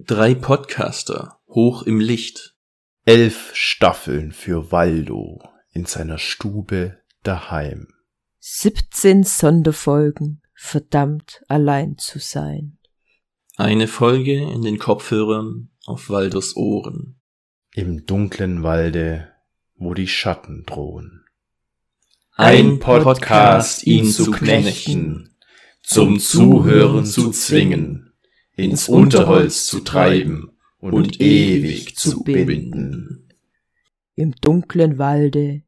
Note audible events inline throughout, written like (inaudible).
Drei Podcaster hoch im Licht. Elf Staffeln für Waldo in seiner Stube daheim. 17 Sonderfolgen, verdammt allein zu sein. Eine Folge in den Kopfhörern auf Waldos Ohren. Im dunklen Walde, wo die Schatten drohen. Ein Podcast, ihn zu knechten, zum Zuhören zu zwingen, ins Unterholz zu treiben und ewig zu binden. Im dunklen Walde,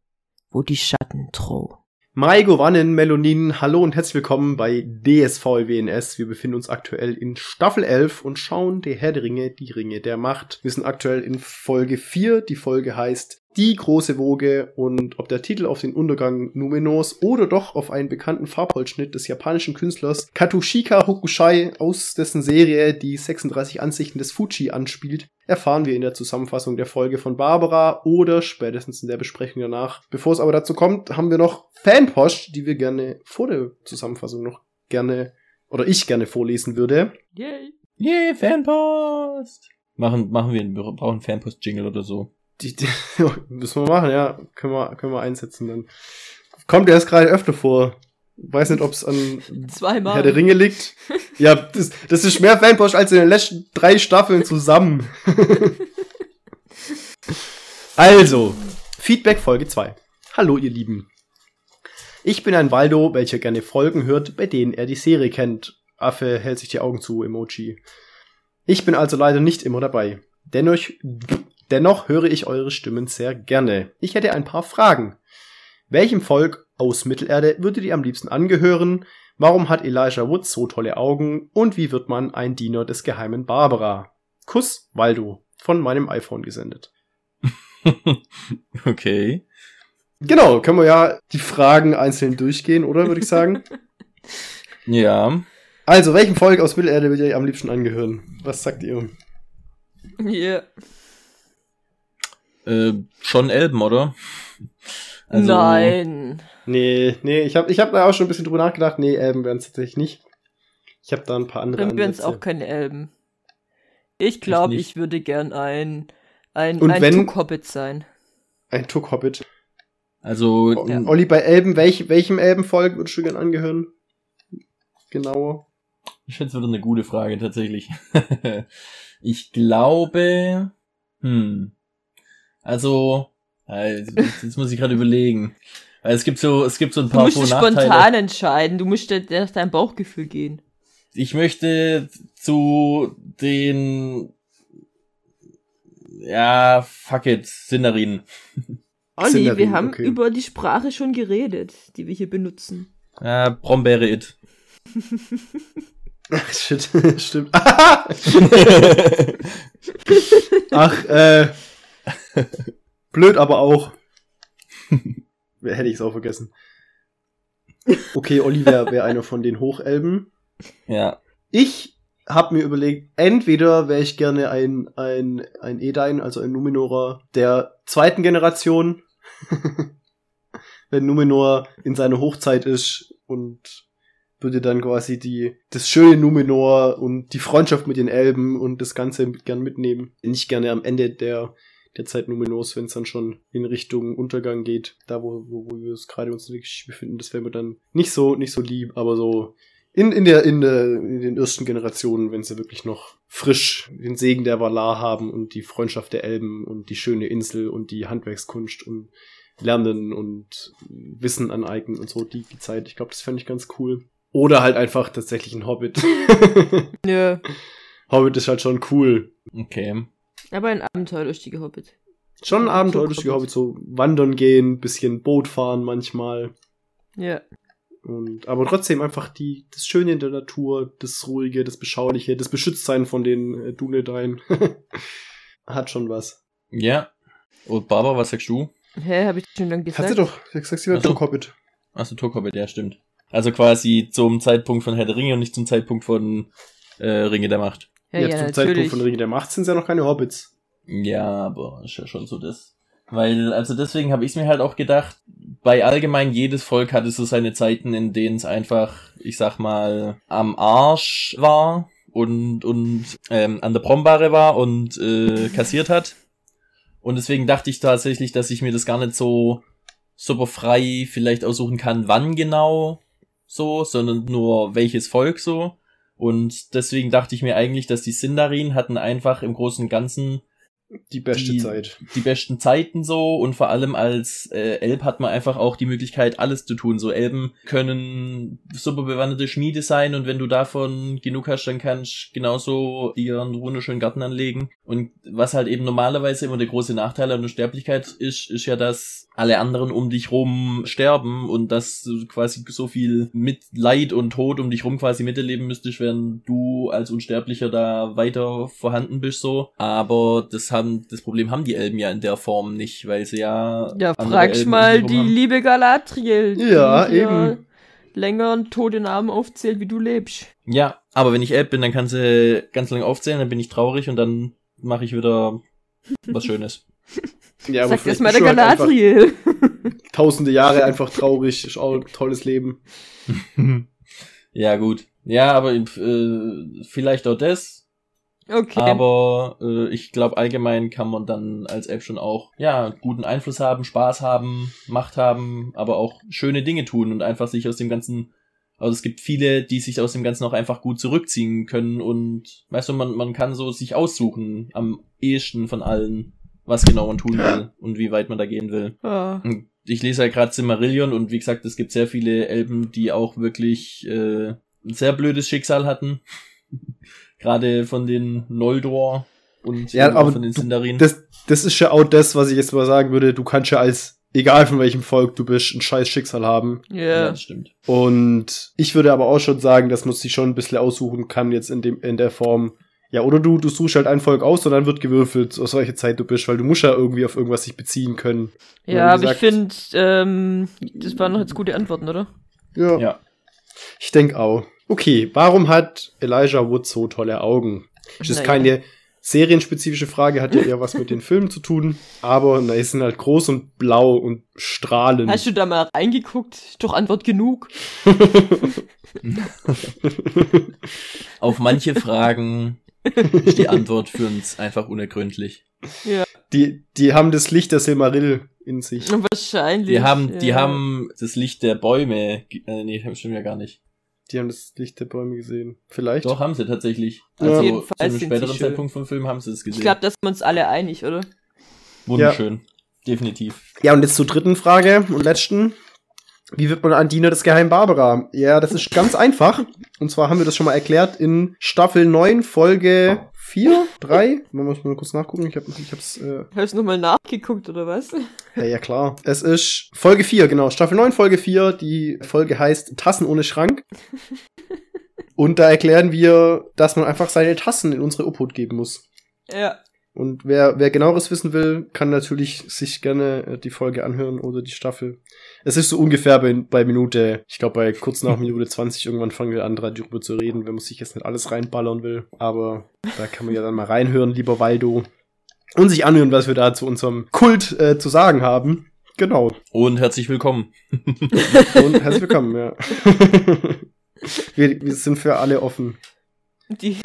wo die Schatten drohen. Maigo Wannen, Melonin, hallo und herzlich willkommen bei DSVWNS. Wir befinden uns aktuell in Staffel 11 und schauen der Herr der Ringe, die Ringe der Macht. Wir sind aktuell in Folge 4. Die Folge heißt Die große Woge und ob der Titel auf den Untergang Numenors oder doch auf einen bekannten Farbholzschnitt des japanischen Künstlers Katushika Hokushai aus dessen Serie Die 36 Ansichten des Fuji anspielt, erfahren wir in der Zusammenfassung der Folge von Barbara oder spätestens in der Besprechung danach. Bevor es aber dazu kommt, haben wir noch Fanpost, die wir gerne vor der Zusammenfassung noch gerne oder ich gerne vorlesen würde. Yay. Yeah, Fanpost! Machen, machen wir, wir brauchen einen Fanpost-Jingle oder so. Die, die (laughs) müssen wir machen, ja. Können wir, können wir einsetzen dann. Kommt erst gerade öfter vor. Weiß nicht, ob es an Zweimal. Herr der Ringe liegt. (laughs) Ja, das, das ist mehr Fanpost als in den letzten drei Staffeln zusammen. (laughs) also, Feedback Folge 2. Hallo, ihr Lieben. Ich bin ein Waldo, welcher gerne Folgen hört, bei denen er die Serie kennt. Affe hält sich die Augen zu, Emoji. Ich bin also leider nicht immer dabei. Dennoch, dennoch höre ich eure Stimmen sehr gerne. Ich hätte ein paar Fragen. Welchem Volk aus Mittelerde würdet ihr am liebsten angehören? Warum hat Elijah Wood so tolle Augen? Und wie wird man ein Diener des geheimen Barbara? Kuss, Waldo. Von meinem iPhone gesendet. (laughs) okay. Genau, können wir ja die Fragen einzeln durchgehen, oder würde ich sagen? (laughs) Ja. Also, welchem Volk aus Mittelerde würdet ihr am liebsten angehören? Was sagt ihr? Yeah. Äh, schon Elben, oder? Also, Nein. Nee, nee, ich habe ich hab da auch schon ein bisschen drüber nachgedacht. Nee, Elben wären es tatsächlich nicht. Ich habe da ein paar andere Dann wären es auch keine Elben. Ich glaube, nicht. ich würde gern ein, ein, Und ein wenn- Tuck-Hobbit sein. Ein Tuck-Hobbit. Also, O- n- Olli, bei Elben, welch, welchem Elbenvolk würdest du gern angehören? Genauer. ich finde, es wird eine gute Frage, tatsächlich. (laughs) ich glaube, hm, also, äh, jetzt, muss ich gerade überlegen. Weil es gibt so, es gibt so ein Du paar musst Vor- dich spontan entscheiden. Du musst dir nach deinem Bauchgefühl gehen. Ich möchte zu den, ja, fuck it, (laughs) Sindarin. Olli, Sindarin, wir haben okay. über die Sprache schon geredet, die wir hier benutzen. Ja, Brombeere it. Ach, (laughs) shit, (laughs) stimmt. Ach, äh. (laughs) blöd, aber auch. (laughs) Hätte ich es auch vergessen. Okay, Oliver wäre einer von den Hochelben. ja. Ich habe mir überlegt, entweder wäre ich gerne ein, ein, ein Edain, also ein Numenorer der zweiten Generation. (laughs) Wenn Numenor in seiner Hochzeit ist und würde dann quasi die, das schöne Numenor und die Freundschaft mit den Elben und das Ganze gern mitnehmen. Nicht gerne am Ende der, der Zeit Numenors, wenn es dann schon in Richtung Untergang geht, da wo, wo, wo wir uns gerade uns in der Geschichte befinden, das wäre mir dann nicht so, nicht so lieb, aber so in, in, der, in, der, in den ersten Generationen, wenn sie wirklich noch frisch den Segen der Valar haben und die Freundschaft der Elben und die schöne Insel und die Handwerkskunst und Lernen und Wissen aneignen und so, die, die Zeit. Ich glaube, das fände ich ganz cool. Oder halt einfach tatsächlich ein Hobbit. (laughs) (laughs) Nö. Hobbit ist halt schon cool. Okay. Aber ein abenteuerlustiger Hobbit. Schon ein Ja, abenteuerlustiger Hobbit. Hobbit, so wandern gehen, bisschen Boot fahren manchmal. Ja. Und, aber trotzdem einfach die, das Schöne in der Natur, das Ruhige, das Beschauliche, das Beschütztsein von den äh, Dunedain. (laughs) Hat schon was. Ja. Und Barbara, was sagst du? Hä, hab ich schon lange gesagt? Hat sie doch, ich sag's dir, Ach so. Doc Hobbit. Achso, Turkhobbit, ja, stimmt. Also quasi zum Zeitpunkt von Herr der Ringe und nicht zum Zeitpunkt von äh, Ringe der Macht. Ja, Ja, ja, zum Zeitpunkt von Ringe der Macht sind ja noch keine Hobbits. Ja, aber ist ja schon so das. Weil, also deswegen habe ich mir halt auch gedacht, bei allgemein jedes Volk hatte so seine Zeiten, in denen es einfach, ich sag mal, am Arsch war und, und ähm, an der Brombare war und äh, kassiert hat. Und deswegen dachte ich tatsächlich, dass ich mir das gar nicht so super frei vielleicht aussuchen kann, wann genau so, sondern nur welches Volk so. Und deswegen dachte ich mir eigentlich, dass die Sindarin hatten einfach im Großen und Ganzen Die beste die, Zeit. die besten Zeiten so und vor allem als äh, Elb hat man einfach auch die Möglichkeit, alles zu tun. So Elben können super bewanderte Schmiede sein und wenn du davon genug hast, dann kannst du genauso einen wunderschönen Garten anlegen. Und was halt eben normalerweise immer der große Nachteil an der Sterblichkeit ist, ist ja, dass alle anderen um dich rum sterben und dass du quasi so viel mit Leid und Tod um dich rum quasi miterleben müsstest, während du als Unsterblicher da weiter vorhanden bist so. Aber das haben, das Problem haben die Elben ja in der Form nicht, weil sie ja. Ja, andere frag Elben mal die haben. liebe Galadriel. Ja, die hier eben. Länger einen tote Namen aufzählt, wie du lebst. Ja, aber wenn ich Elb bin, dann kann sie ganz lang aufzählen, dann bin ich traurig und dann mache ich wieder was Schönes. (laughs) Ja, Sag das mal der du halt Galadriel. Tausende Jahre einfach traurig, ist auch ein tolles Leben. (laughs) ja, gut. Ja, aber äh, vielleicht auch das. Okay. Aber äh, ich glaube, allgemein kann man dann als App schon auch, ja, guten Einfluss haben, Spaß haben, Macht haben, aber auch schöne Dinge tun und einfach sich aus dem Ganzen, also es gibt viele, die sich aus dem Ganzen auch einfach gut zurückziehen können und, weißt du, man, man kann so sich aussuchen am ehesten von allen, was genau man tun will und wie weit man da gehen will. ja. Und ich lese ja gerade Silmarillion und wie gesagt, es gibt sehr viele Elben, die auch wirklich äh, ein sehr blödes Schicksal hatten. (laughs) gerade von den Noldor und Ja, aber von den Sindarin. Das, das ist ja auch das, was ich jetzt mal sagen würde. Du kannst ja als, egal von welchem Volk du bist, ein scheiß Schicksal haben. ja, Ja. das stimmt. Und ich würde aber auch schon sagen, dass man sich schon ein bisschen aussuchen kann jetzt in dem, in der Form. Ja, oder du, du suchst halt ein Volk aus und dann wird gewürfelt, aus welcher Zeit du bist, weil du musst ja irgendwie auf irgendwas sich beziehen können. Ja, aber ich finde, ähm, das waren noch jetzt gute Antworten, oder? Ja. Ja. Ich denke auch. Okay, warum hat Elijah Wood so tolle Augen? Das ist Naja. keine serienspezifische Frage, hat ja eher was mit den Filmen zu tun, aber na, die sind halt groß und blau und strahlend. Hast du da mal reingeguckt? Doch Antwort genug. (laughs) Auf manche Fragen ist (laughs) die Antwort für uns einfach unergründlich. Ja, die, die haben das Licht der Silmarill in sich. wahrscheinlich. Die haben, die ja. haben das Licht der Bäume, äh, nee, stimmt ja gar nicht. Die haben das Licht der Bäume gesehen. Vielleicht. Doch, haben sie tatsächlich. Ja. Also, Auf jeden zu einem späteren. Zeitpunkt vom Film haben sie es gesehen. Ich glaube, da sind wir uns alle einig, oder? Wunderschön. Definitiv. Ja, und jetzt zur dritten Frage und letzten. Wie wird man ein Diener des Geheimen Barbara? Ja, das ist ganz (laughs) einfach. Und zwar haben wir das schon mal erklärt in Staffel 9, Folge 4, 3. Man muss mal kurz nachgucken. Ich, hab, ich hab's. Äh, Hast du nochmal nachgeguckt, oder was? ja, ja, klar. Es ist Folge 4, genau. Staffel 9, Folge 4. Die Folge heißt Tassen ohne Schrank. (laughs) Und da erklären wir, dass man einfach seine Tassen in unsere Obhut geben muss. Ja. Und wer, wer genaueres wissen will, kann natürlich sich gerne äh, die Folge anhören oder die Staffel. Es ist so ungefähr bei, bei Minute, ich glaube bei kurz nach Minute 20 irgendwann fangen wir an, darüber zu reden, wenn man sich jetzt nicht alles reinballern will. Aber da kann man ja dann mal reinhören, lieber Waldo. Und sich anhören, was wir da zu unserem Kult äh, zu sagen haben. Genau. Und herzlich willkommen. (laughs) Und herzlich willkommen, ja. (laughs) wir, wir sind für alle offen. Die.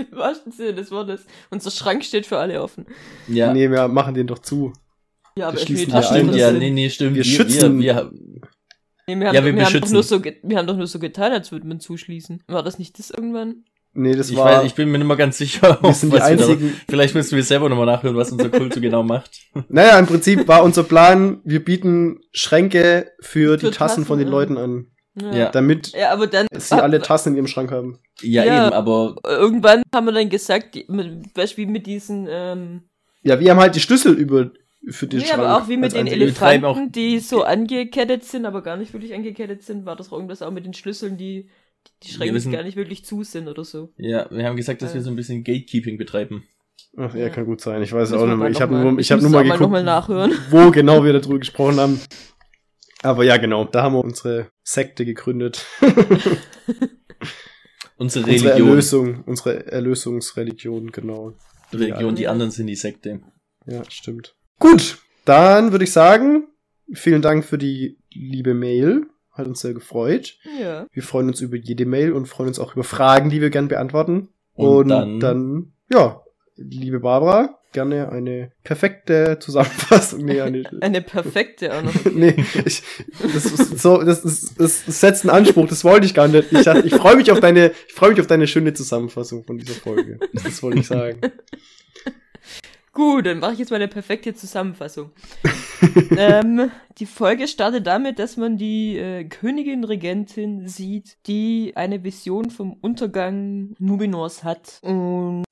(laughs) Im wahrsten Sinne des Wortes. Unser Schrank steht für alle offen. Ja. Nee, wir machen den doch zu. Ja, aber Wir schließen ja stimmt, ja, nee, nee, stimmt. Wir schützen- Wir, wir, Nee, wir haben, Ja, wir wir, haben doch nur so, wir haben doch nur so getan, als würden wir zuschließen. War das nicht das irgendwann? Nee, das ich, war. weiß, ich bin mir nicht mehr ganz sicher, wir sind die wir da- einzigen, Vielleicht müssen wir selber nochmal nachhören, was unser Kult so genau macht. (laughs) Naja, im Prinzip war unser Plan, wir bieten Schränke für, die Für Tassen von den Tassen, Leuten an, Ja. damit Ja, aber dann. sie alle (laughs) Tassen in ihrem Schrank haben. Ja, Ja. eben, aber Irgendwann haben wir dann gesagt, die- mit, wie mit diesen, ähm, Ja, wir haben halt die Schlüssel über für den nee, Schrank. aber auch wie mit den einzige. betreiben auch- Elefanten, die so angekettet sind, aber gar nicht wirklich angekettet sind, war das auch irgendwas auch mit den Schlüsseln, die die Schränke wissen- gar nicht wirklich zu sind oder so. ja, wir haben gesagt, dass wir so ein bisschen Gatekeeping betreiben. Ach, ja, kann gut sein. Ich weiß es Müssen auch nicht mehr. Ich habe nur, ich hab nur mal geguckt, mal nachhören. wo genau wir darüber gesprochen haben. Aber ja, genau. Da haben wir unsere Sekte gegründet. (laughs) Unsere unsere Religion. Erlösung, unsere Erlösungsreligion, genau. Religion, die Ja. anderen sind die Sekte. Ja, stimmt. Gut, dann würde ich sagen, vielen Dank für die liebe Mail. Hat uns sehr gefreut. Ja. Wir freuen uns über jede Mail und freuen uns auch über Fragen, die wir gern beantworten. Und Und, dann- dann, ja, liebe Barbara, gerne eine perfekte Zusammenfassung. Nee, eine, (laughs) Eine perfekte auch noch. nee, ich, das ist so, das ist, das, setzt einen Anspruch, das wollte ich gar nicht. Ich, ich freue mich auf deine, ich freue mich auf deine schöne Zusammenfassung von dieser Folge. Das wollte ich sagen. Gut, dann mache ich jetzt mal eine perfekte Zusammenfassung. (laughs) ähm, die Folge startet damit, dass man die äh, Königin Regentin sieht, die eine Vision vom Untergang Numenors hat. Und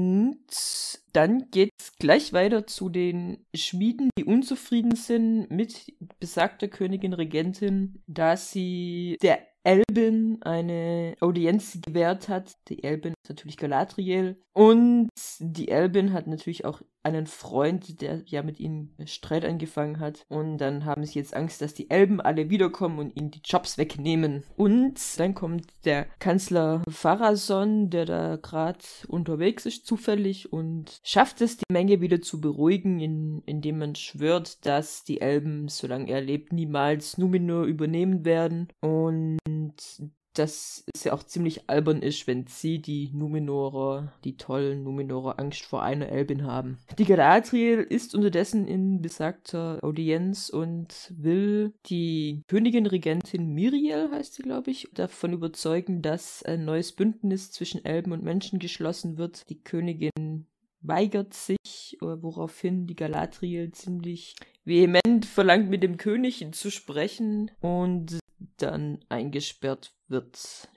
dann geht's gleich weiter zu den Schmieden, die unzufrieden sind mit besagter Königin Regentin, da sie der Elbin eine Audienz gewährt hat. Die Elbin ist natürlich Galadriel. Und die Elbin hat natürlich auch einen Freund, der ja mit ihnen Streit angefangen hat. Und dann haben sie jetzt Angst, dass die Elben alle wiederkommen und ihnen die Jobs wegnehmen. Und dann kommt der Kanzler Pharason, der da gerade unterwegs ist, zufällig, und schafft es, die Menge wieder zu beruhigen, in, indem man schwört, dass die Elben, solange er lebt, niemals Numenor übernehmen werden. Und dass es ja auch ziemlich albern ist, wenn sie, die Numenorer, die tollen Numenorer, Angst vor einer Elbin haben. Die Galadriel ist unterdessen in besagter Audienz und will die Königin Regentin Miriel, heißt sie, glaube ich, davon überzeugen, dass ein neues Bündnis zwischen Elben und Menschen geschlossen wird. Die Königin weigert sich, äh, woraufhin die Galadriel ziemlich vehement verlangt, mit dem König zu sprechen und dann eingesperrt wird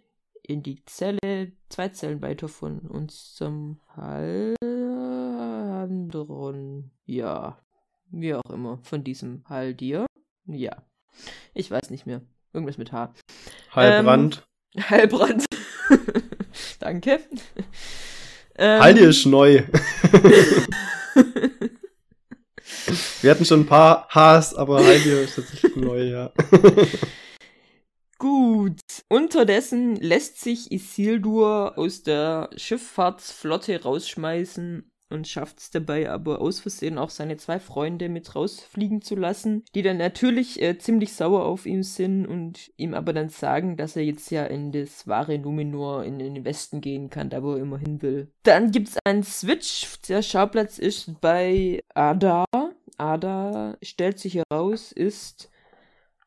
in die Zelle, zwei Zellen weiter von unserem Haldron. Ja, wie auch immer, von diesem Haldir. Ja, ich weiß nicht mehr. Irgendwas mit H. Heilbrand. Heilbrand. (laughs) (laughs) Danke. Ähm, ist neu. (laughs) Wir hatten schon ein paar Hs, aber Haldir ist tatsächlich neu, ja. Gut. Unterdessen lässt sich Isildur aus der Schifffahrtsflotte rausschmeißen und schafft es dabei aber aus Versehen auch seine zwei Freunde mit rausfliegen zu lassen, die dann natürlich äh, ziemlich sauer auf ihn sind und ihm aber dann sagen, dass er jetzt ja in das wahre Numenor in den Westen gehen kann, da wo er immer hin will. Dann gibt's einen Switch, der Schauplatz ist bei Ada. Ada stellt sich heraus, ist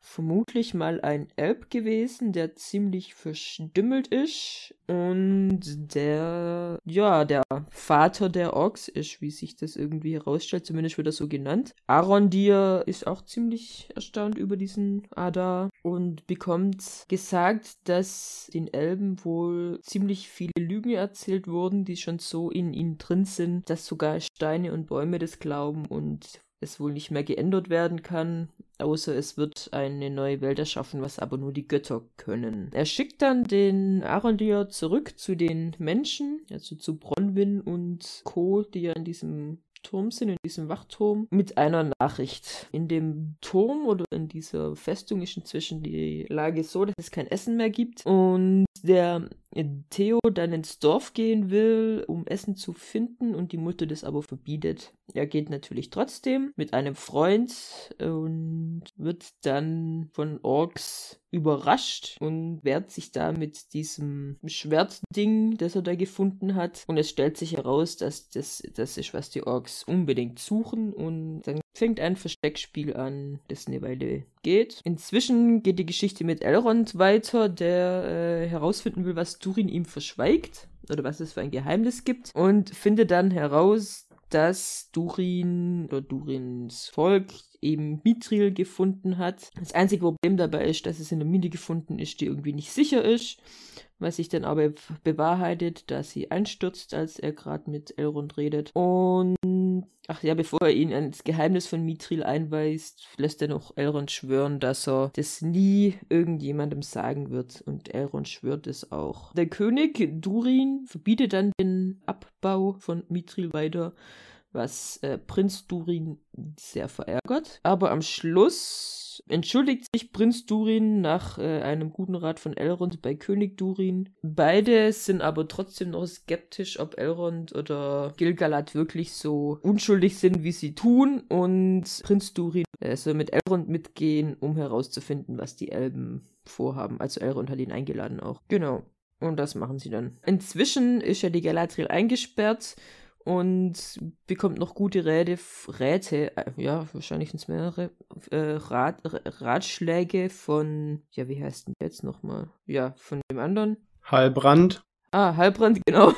vermutlich mal ein Elb gewesen, der ziemlich verstümmelt ist und der, ja, der Vater der Orks ist, wie sich das irgendwie herausstellt, zumindest wird er so genannt. Arondir ist auch ziemlich erstaunt über diesen Ada und bekommt gesagt, dass den Elben wohl ziemlich viele Lügen erzählt wurden, die schon so in ihnen drin sind, dass sogar Steine und Bäume das glauben und es wohl nicht mehr geändert werden kann, außer es wird eine neue Welt erschaffen, was aber nur die Götter können. Er schickt dann den Arondir zurück zu den Menschen, also zu Bronwyn und Co., die ja in diesem Turm sind, in diesem Wachturm, mit einer Nachricht. In dem Turm oder in dieser Festung ist inzwischen die Lage so, dass es kein Essen mehr gibt und der Theo dann ins Dorf gehen will, um Essen zu finden und die Mutter das aber verbietet. Er geht natürlich trotzdem mit einem Freund und wird dann von Orks überrascht und wehrt sich da mit diesem Schwertding, das er da gefunden hat. Und es stellt sich heraus, dass das das ist, was die Orks unbedingt suchen. Und dann fängt ein Versteckspiel an, das eine Weile geht. Inzwischen geht die Geschichte mit Elrond weiter, der äh, herausfinden will, was Durin ihm verschweigt oder was es für ein Geheimnis gibt und findet dann heraus, dass Durin oder Durins Volk eben Mithril gefunden hat. Das einzige Problem dabei ist, dass es in der Mine gefunden ist, die irgendwie nicht sicher ist, was sich dann aber bewahrheitet, da sie einstürzt, als er gerade mit Elrond redet. Und ach ja, bevor er ihn ans Geheimnis von Mithril einweist, lässt er noch Elrond schwören, dass er das nie irgendjemandem sagen wird. Und Elrond schwört es auch. Der König Durin verbietet dann den Abbau von Mithril weiter was äh, Prinz Durin sehr verärgert. Aber am Schluss entschuldigt sich Prinz Durin nach äh, einem guten Rat von Elrond bei König Durin. Beide sind aber trotzdem noch skeptisch, ob Elrond oder Gilgalad wirklich so unschuldig sind, wie sie tun. Und Prinz Durin er soll mit Elrond mitgehen, um herauszufinden, was die Elben vorhaben. Also Elrond hat ihn eingeladen auch. Genau. Und das machen sie dann. Inzwischen ist ja die Galadriel eingesperrt und bekommt noch gute Räte, Räte, äh, ja, wahrscheinlich sind es mehrere, äh, Rat, Ratschläge von, ja, wie heißt denn jetzt nochmal? Ja, von dem anderen. Halbrand. Ah, Halbrand, genau. (laughs)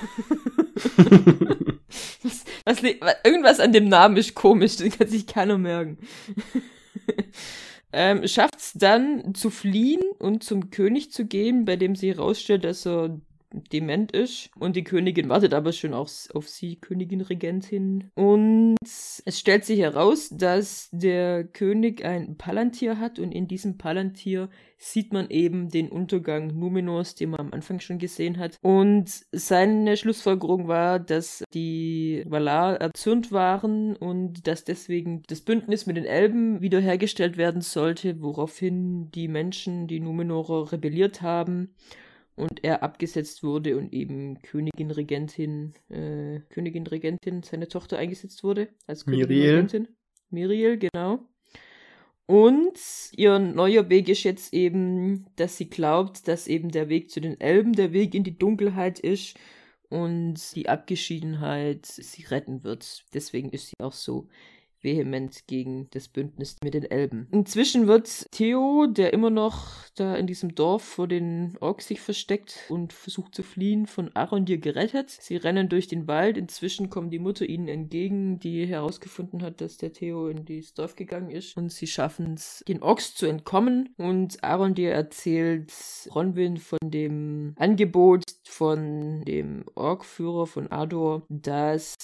was, was, irgendwas an dem Namen ist komisch, das kann sich keiner merken. (laughs) ähm, schafft es dann zu fliehen und zum König zu gehen, bei dem sie herausstellt, dass er dement ist. Und die Königin wartet aber schon auch auf sie, Königin Regentin. Und es stellt sich heraus, dass der König ein Palantir hat und in diesem Palantir sieht man eben den Untergang Numenors, den man am Anfang schon gesehen hat. Und seine Schlussfolgerung war, dass die Valar erzürnt waren und dass deswegen das Bündnis mit den Elben wiederhergestellt werden sollte, woraufhin die Menschen, die Numenorer, rebelliert haben und er abgesetzt wurde und eben Königin Regentin, äh, Königin Regentin, seine Tochter eingesetzt wurde als Königin Miriel. Regentin. Miriel, genau. Und ihr neuer Weg ist jetzt eben, dass sie glaubt, dass eben der Weg zu den Elben der Weg in die Dunkelheit ist und die Abgeschiedenheit sie retten wird. Deswegen ist sie auch so vehement gegen das Bündnis mit den Elben. Inzwischen wird Theo, der immer noch da in diesem Dorf vor den Orks sich versteckt und versucht zu fliehen, von Arondir gerettet. Sie rennen durch den Wald. Inzwischen kommt die Mutter ihnen entgegen, die herausgefunden hat, dass der Theo in dieses Dorf gegangen ist. Und sie schaffen es, den Orks zu entkommen. Und Arondir erzählt Ronwin von dem Angebot von dem Orkführer von Ador, dass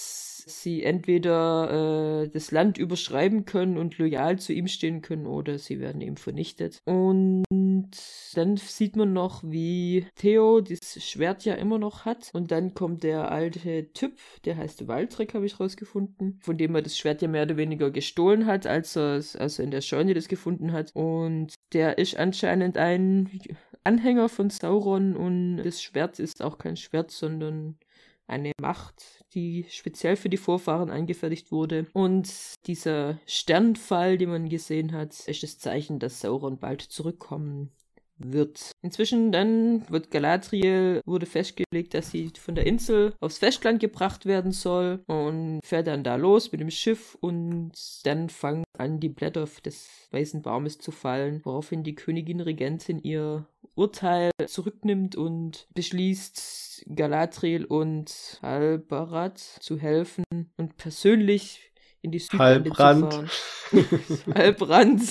sie entweder äh, das Land überschreiben können und loyal zu ihm stehen können oder sie werden eben vernichtet. Und dann sieht man noch, wie Theo das Schwert ja immer noch hat. Und dann kommt der alte Typ, der heißt Waldreck, habe ich rausgefunden, von dem er das Schwert ja mehr oder weniger gestohlen hat, als er also in der Scheune das gefunden hat. Und der ist anscheinend ein Anhänger von Sauron und das Schwert ist auch kein Schwert, sondern eine Macht, die speziell für die Vorfahren eingefertigt wurde. Und dieser Sternfall, den man gesehen hat, ist das Zeichen, dass Sauron bald zurückkommen wird. Inzwischen dann wird Galadriel wurde festgelegt, dass sie von der Insel aufs Festland gebracht werden soll und fährt dann da los mit dem Schiff und dann fangen an die Blätter des weißen Baumes zu fallen, woraufhin die Königin Regentin ihr Urteil zurücknimmt und beschließt, Galadriel und Halbarat zu helfen und persönlich in die Südlande Halbrand. zu fahren. (laughs) Halbrand.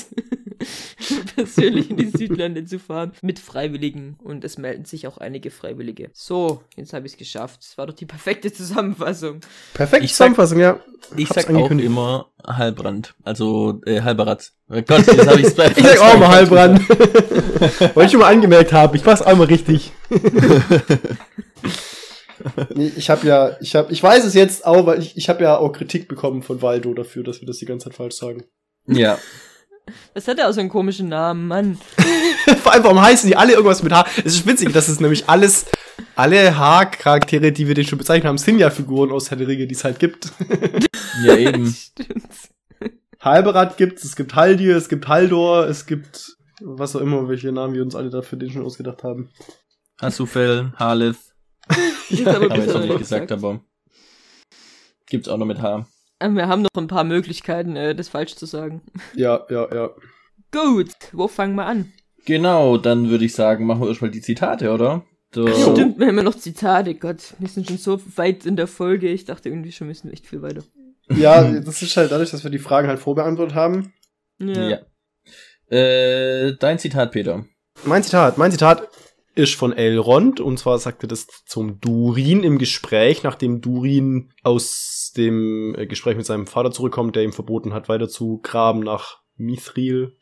(laughs) persönlich in die Südlande zu fahren mit Freiwilligen und es melden sich auch einige Freiwillige. So, jetzt habe ich es geschafft. Das war doch die perfekte Zusammenfassung. Perfekte Ich sag- Zusammenfassung, ja. Ich Hab's sag auch immer Halbrand. Also, äh, Halberat. Oh Gott, jetzt habe ich's bei (laughs) Ich sag auch mal Halbrand. Wollte ich schon mal angemerkt haben. Ich mach's auch mal richtig. Nee, ich habe ja, ich habe, ich weiß es jetzt auch, weil ich, ich habe ja auch Kritik bekommen von Waldo dafür, dass wir das die ganze Zeit falsch sagen. Ja. Was hat er aus so einen komischen Namen, Mann? (laughs) Vor allem, warum heißen die alle irgendwas mit H? Es ist witzig, dass es nämlich alles, alle H-Charaktere, die wir den schon bezeichnet haben, sind ja Figuren aus Herr der Ringe, die es halt gibt. Ja, eben. (laughs) Stimmt's. Halberat gibt's, es gibt Haldir, es gibt Haldor, es gibt was auch immer, welche Namen wir uns alle dafür den schon ausgedacht haben. Hasufel, Halith. (laughs) Ist aber bisher jetzt noch noch nicht gesagt, aber gibt's auch noch mit H. Ähm, Wir haben noch ein paar Möglichkeiten, äh, das falsch zu sagen. Ja, ja, ja. Gut, wo fangen wir an? Genau, dann würde ich sagen, machen wir erstmal die Zitate, oder? So. Stimmt, wir haben ja noch Zitate. Gott, wir sind schon so weit in der Folge. Ich dachte irgendwie schon, wir sind echt viel weiter. Ja, das ist halt dadurch, dass wir die Fragen halt vorbeantwortet haben. Ja. Äh, dein Zitat, Peter. Mein Zitat, mein Zitat ist von Elrond und zwar sagte das zum Durin im Gespräch, nachdem Durin aus dem äh, Gespräch mit seinem Vater zurückkommt, der ihm verboten hat, weiter zu graben nach Mithril.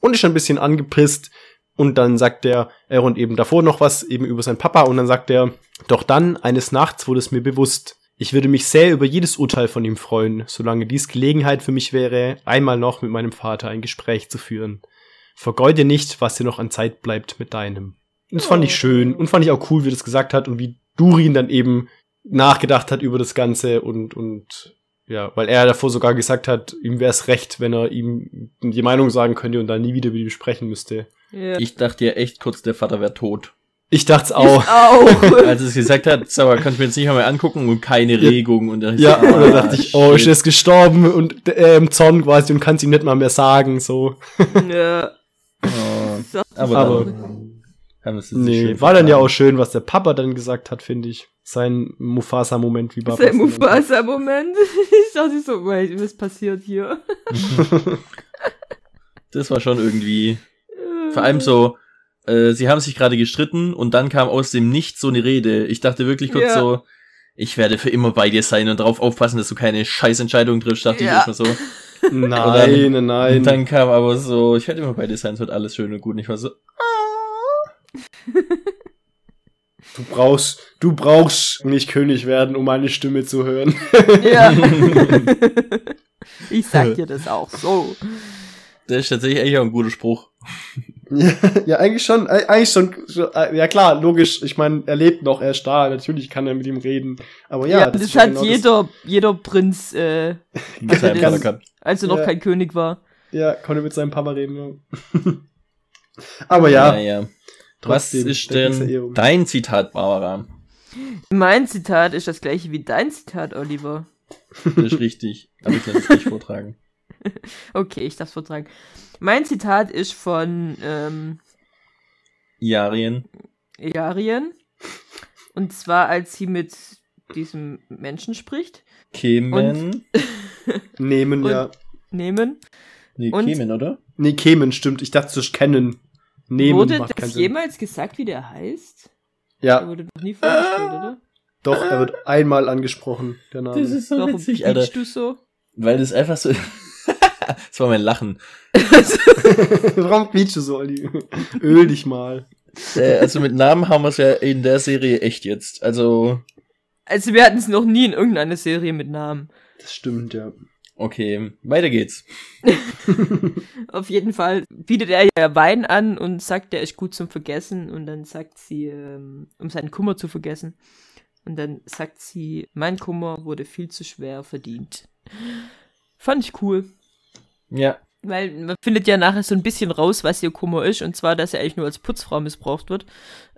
Und ist ein bisschen angepisst. Und dann sagt der Elrond eben davor noch was eben über seinen Papa. Und dann sagt er, doch dann eines Nachts wurde es mir bewusst, ich würde mich sehr über jedes Urteil von ihm freuen, solange dies Gelegenheit für mich wäre, einmal noch mit meinem Vater ein Gespräch zu führen. Vergeude nicht, was dir noch an Zeit bleibt mit deinem. Und das fand ich schön und fand ich auch cool, wie er das gesagt hat und wie Durin dann eben nachgedacht hat über das Ganze und, und Ja, weil er davor sogar gesagt hat, ihm wäre es recht, wenn er ihm die Meinung sagen könnte und dann nie wieder mit ihm sprechen müsste. Ja. Ich dachte ja echt kurz, der Vater wäre tot. Ich dachte es Ich auch. auch. (laughs) (laughs) Als es gesagt hat, sauer, kannst du mir jetzt nicht mal angucken und keine. Regung. Und dann Ja, so, und dann ah, dachte ich, oh, ist shit. jetzt gestorben und äh, im Zorn quasi und kann es ihm nicht mal mehr sagen, so. ja. Oh, aber Aber- Nee, schön war dann ja auch schön, was der Papa dann gesagt hat, finde ich. Sein Mufasa-Moment, wie Papa Sein. Mufasa-Moment. (laughs) Ich dachte so, wait, was passiert hier? (laughs) Das war schon irgendwie, vor allem so, äh, sie haben sich gerade gestritten und dann kam aus dem Nichts so eine Rede. Ich dachte wirklich kurz Ja. so, ich werde für immer bei dir sein und darauf aufpassen, dass du keine Scheißentscheidung triffst, dachte Ja. ich erstmal so. Nein, (laughs) nein, Und nein. dann kam aber so, ich werde immer bei dir sein, es wird alles schön und gut. Und ich war so, Du brauchst, du brauchst nicht König werden, um meine Stimme zu hören. Ja. (laughs) ich sag dir das auch so. das ist tatsächlich echt auch ein guter Spruch. ja, ja, eigentlich schon, äh, eigentlich schon, äh, ja klar, logisch. Ich meine, er lebt noch, er ist da, natürlich kann er mit ihm reden. Aber ja, Ja, das, ist ja hat genau jeder, jeder Prinz, äh, (laughs) Mit seinem das- Vater gehabt. als er noch Ja. kein König war. Das, ja, konnte mit seinem Papa reden. Ja. (laughs) aber ja, Naja. Was trotzdem, ist denn dein Zitat, Barbara? Mein Zitat ist das gleiche wie dein Zitat, Oliver. Das ist richtig. Aber ich lasse es nicht vortragen. (laughs) Okay, ich darf's vortragen. Mein Zitat ist von ähm, Yarien. Yarien. Und zwar, als sie mit diesem Menschen spricht. Kemen. Nehmen, (laughs) ja. Nehmen. Nee, und- Kemen, oder? Nee, kämen, stimmt. Ich dachte, das kennen. Nehmen wurde das Sinn. jemals gesagt, wie der heißt? Der Ja, wurde noch nie vorgestellt, oder? doch, er wird einmal angesprochen, der Name. Das ist so Warum witzig, Alter. du so? Weil das einfach so. (laughs) das war mein Lachen. (laughs) Warum quietschst du so, Olli? Öl dich mal. Äh, also mit Namen haben wir es ja in der Serie echt jetzt. Also, Also wir hatten es noch nie in irgendeiner Serie mit Namen. Das stimmt, ja. Okay, weiter geht's. (laughs) Auf jeden Fall bietet er ja Wein an und sagt, der ist gut zum Vergessen. Und dann sagt sie, ähm, um seinen Kummer zu vergessen. Und dann sagt sie, mein Kummer wurde viel zu schwer verdient. Fand ich cool. Ja, Weil man findet ja nachher so ein bisschen raus, was ihr Kummer ist. Und zwar, dass er eigentlich nur als Putzfrau missbraucht wird.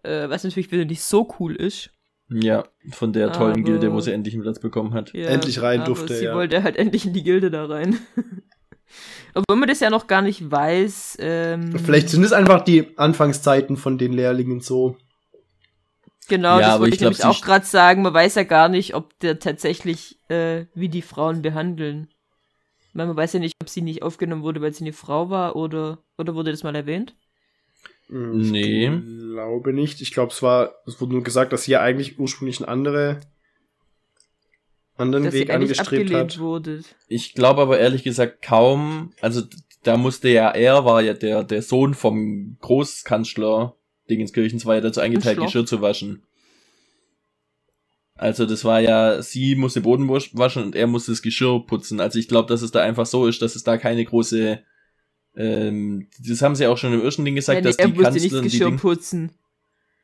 Äh, was natürlich wieder nicht so cool ist. Ja, von der tollen Aber- Gilde, wo sie endlich einen Platz bekommen hat. Ja, Endlich rein aber durfte, Sie ja. wollte halt endlich in die Gilde da rein. (laughs) Obwohl man das ja noch gar nicht weiß. Ähm, Vielleicht sind es einfach die Anfangszeiten von den Lehrlingen so. Genau, Ja, das wollte ich ich glaub, nämlich sie auch gerade sagen. Man weiß ja gar nicht, ob der tatsächlich, äh, wie die Frauen behandeln. Weil man weiß ja nicht, ob sie nicht aufgenommen wurde, weil sie eine Frau war oder, oder wurde das mal erwähnt? Hm, Ich Nee. glaube nicht. Ich glaube, es war, es wurde nur gesagt, dass sie ja eigentlich ursprünglich einen andere, anderen Dass Weg angestrebt hat. wurde. Ich glaube aber ehrlich gesagt kaum, also da musste ja, er war ja der, der Sohn vom Großkanzler Dingenskirchens, war ja dazu eingeteilt. Geschirr zu waschen. Also das war ja, sie musste Boden wasch- waschen und er musste das Geschirr putzen. Also ich glaube, dass es da einfach so ist, dass es da keine große, ähm, das haben sie auch schon im ersten Ding gesagt, Ja, nee, dass er die musste nicht Kanzlerin das die Geschirr Ding, putzen.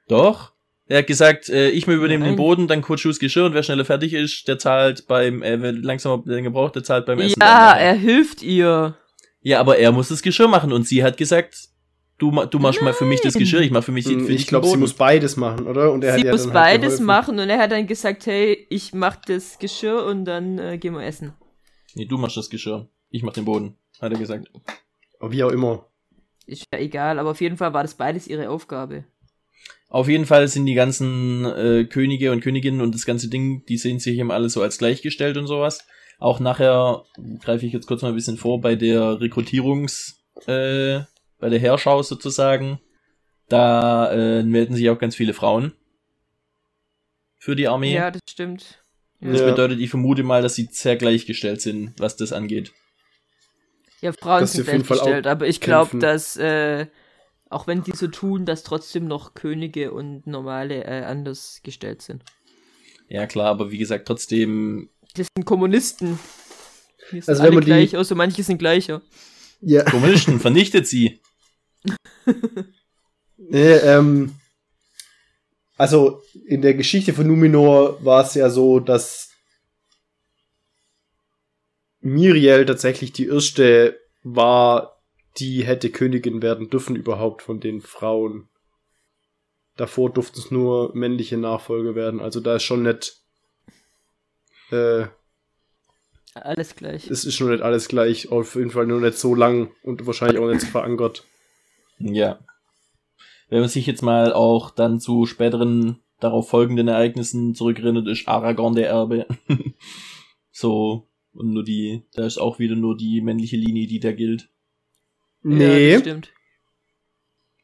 doch. Er hat gesagt, äh, ich mir übernehme Nein. den Boden, dann kurz das Geschirr und wer schneller fertig ist, der zahlt beim, äh, wer langsamer länger braucht, der zahlt beim Essen. Ja, er hilft ihr. Ja, aber er muss das Geschirr machen und sie hat gesagt, du, du machst mal für mich das Nein. Geschirr, ich mach für mich die, Hm, für Ich dich glaube, den sie Boden. muss beides machen, oder? Und er Sie hat ja muss dann halt beides geholfen. machen und er hat dann gesagt, hey, ich mach das Geschirr und dann äh, gehen wir essen. Nee, du machst das Geschirr. Ich mach den Boden, hat er gesagt. Aber Wie auch immer. Ist ja egal, aber auf jeden Fall war das beides ihre Aufgabe. Auf jeden Fall sind die ganzen äh, Könige und Königinnen und das ganze Ding, die sehen sich eben alle so als gleichgestellt und sowas. Auch nachher greife ich jetzt kurz mal ein bisschen vor bei der Rekrutierungs, äh, bei der Heerschau sozusagen. Da äh, melden sich auch ganz viele Frauen für die Armee. Ja, das stimmt. Das Ja. bedeutet, ich vermute mal, dass sie sehr gleichgestellt sind, was das angeht. Ja, Frauen sind auf jeden Fall auch gleichgestellt, aber ich glaube, dass, äh, auch wenn die so tun, dass trotzdem noch Könige und normale äh, anders gestellt sind. Ja, klar, aber wie gesagt, trotzdem, Das sind Kommunisten. Wir sind Also wenn alle man die- gleich, außer manche sind gleicher. Ja. Kommunisten, vernichtet sie. (laughs) Nee, ähm, also in der Geschichte von Numenor war es ja so, dass Miriel tatsächlich die erste war, die hätte Königin werden dürfen überhaupt von den Frauen. Davor durften es nur männliche Nachfolger werden. Also da ist schon nicht. Äh, Alles gleich. es ist schon nicht alles gleich. Auf jeden Fall nur nicht so lang und wahrscheinlich auch nicht so verankert. Ja. Wenn man sich jetzt mal auch dann zu späteren darauf folgenden Ereignissen zurückerinnert, ist Aragorn der Erbe. (laughs) so, und nur die, da ist auch wieder nur die männliche Linie, die da gilt. Ja, Nee, das stimmt.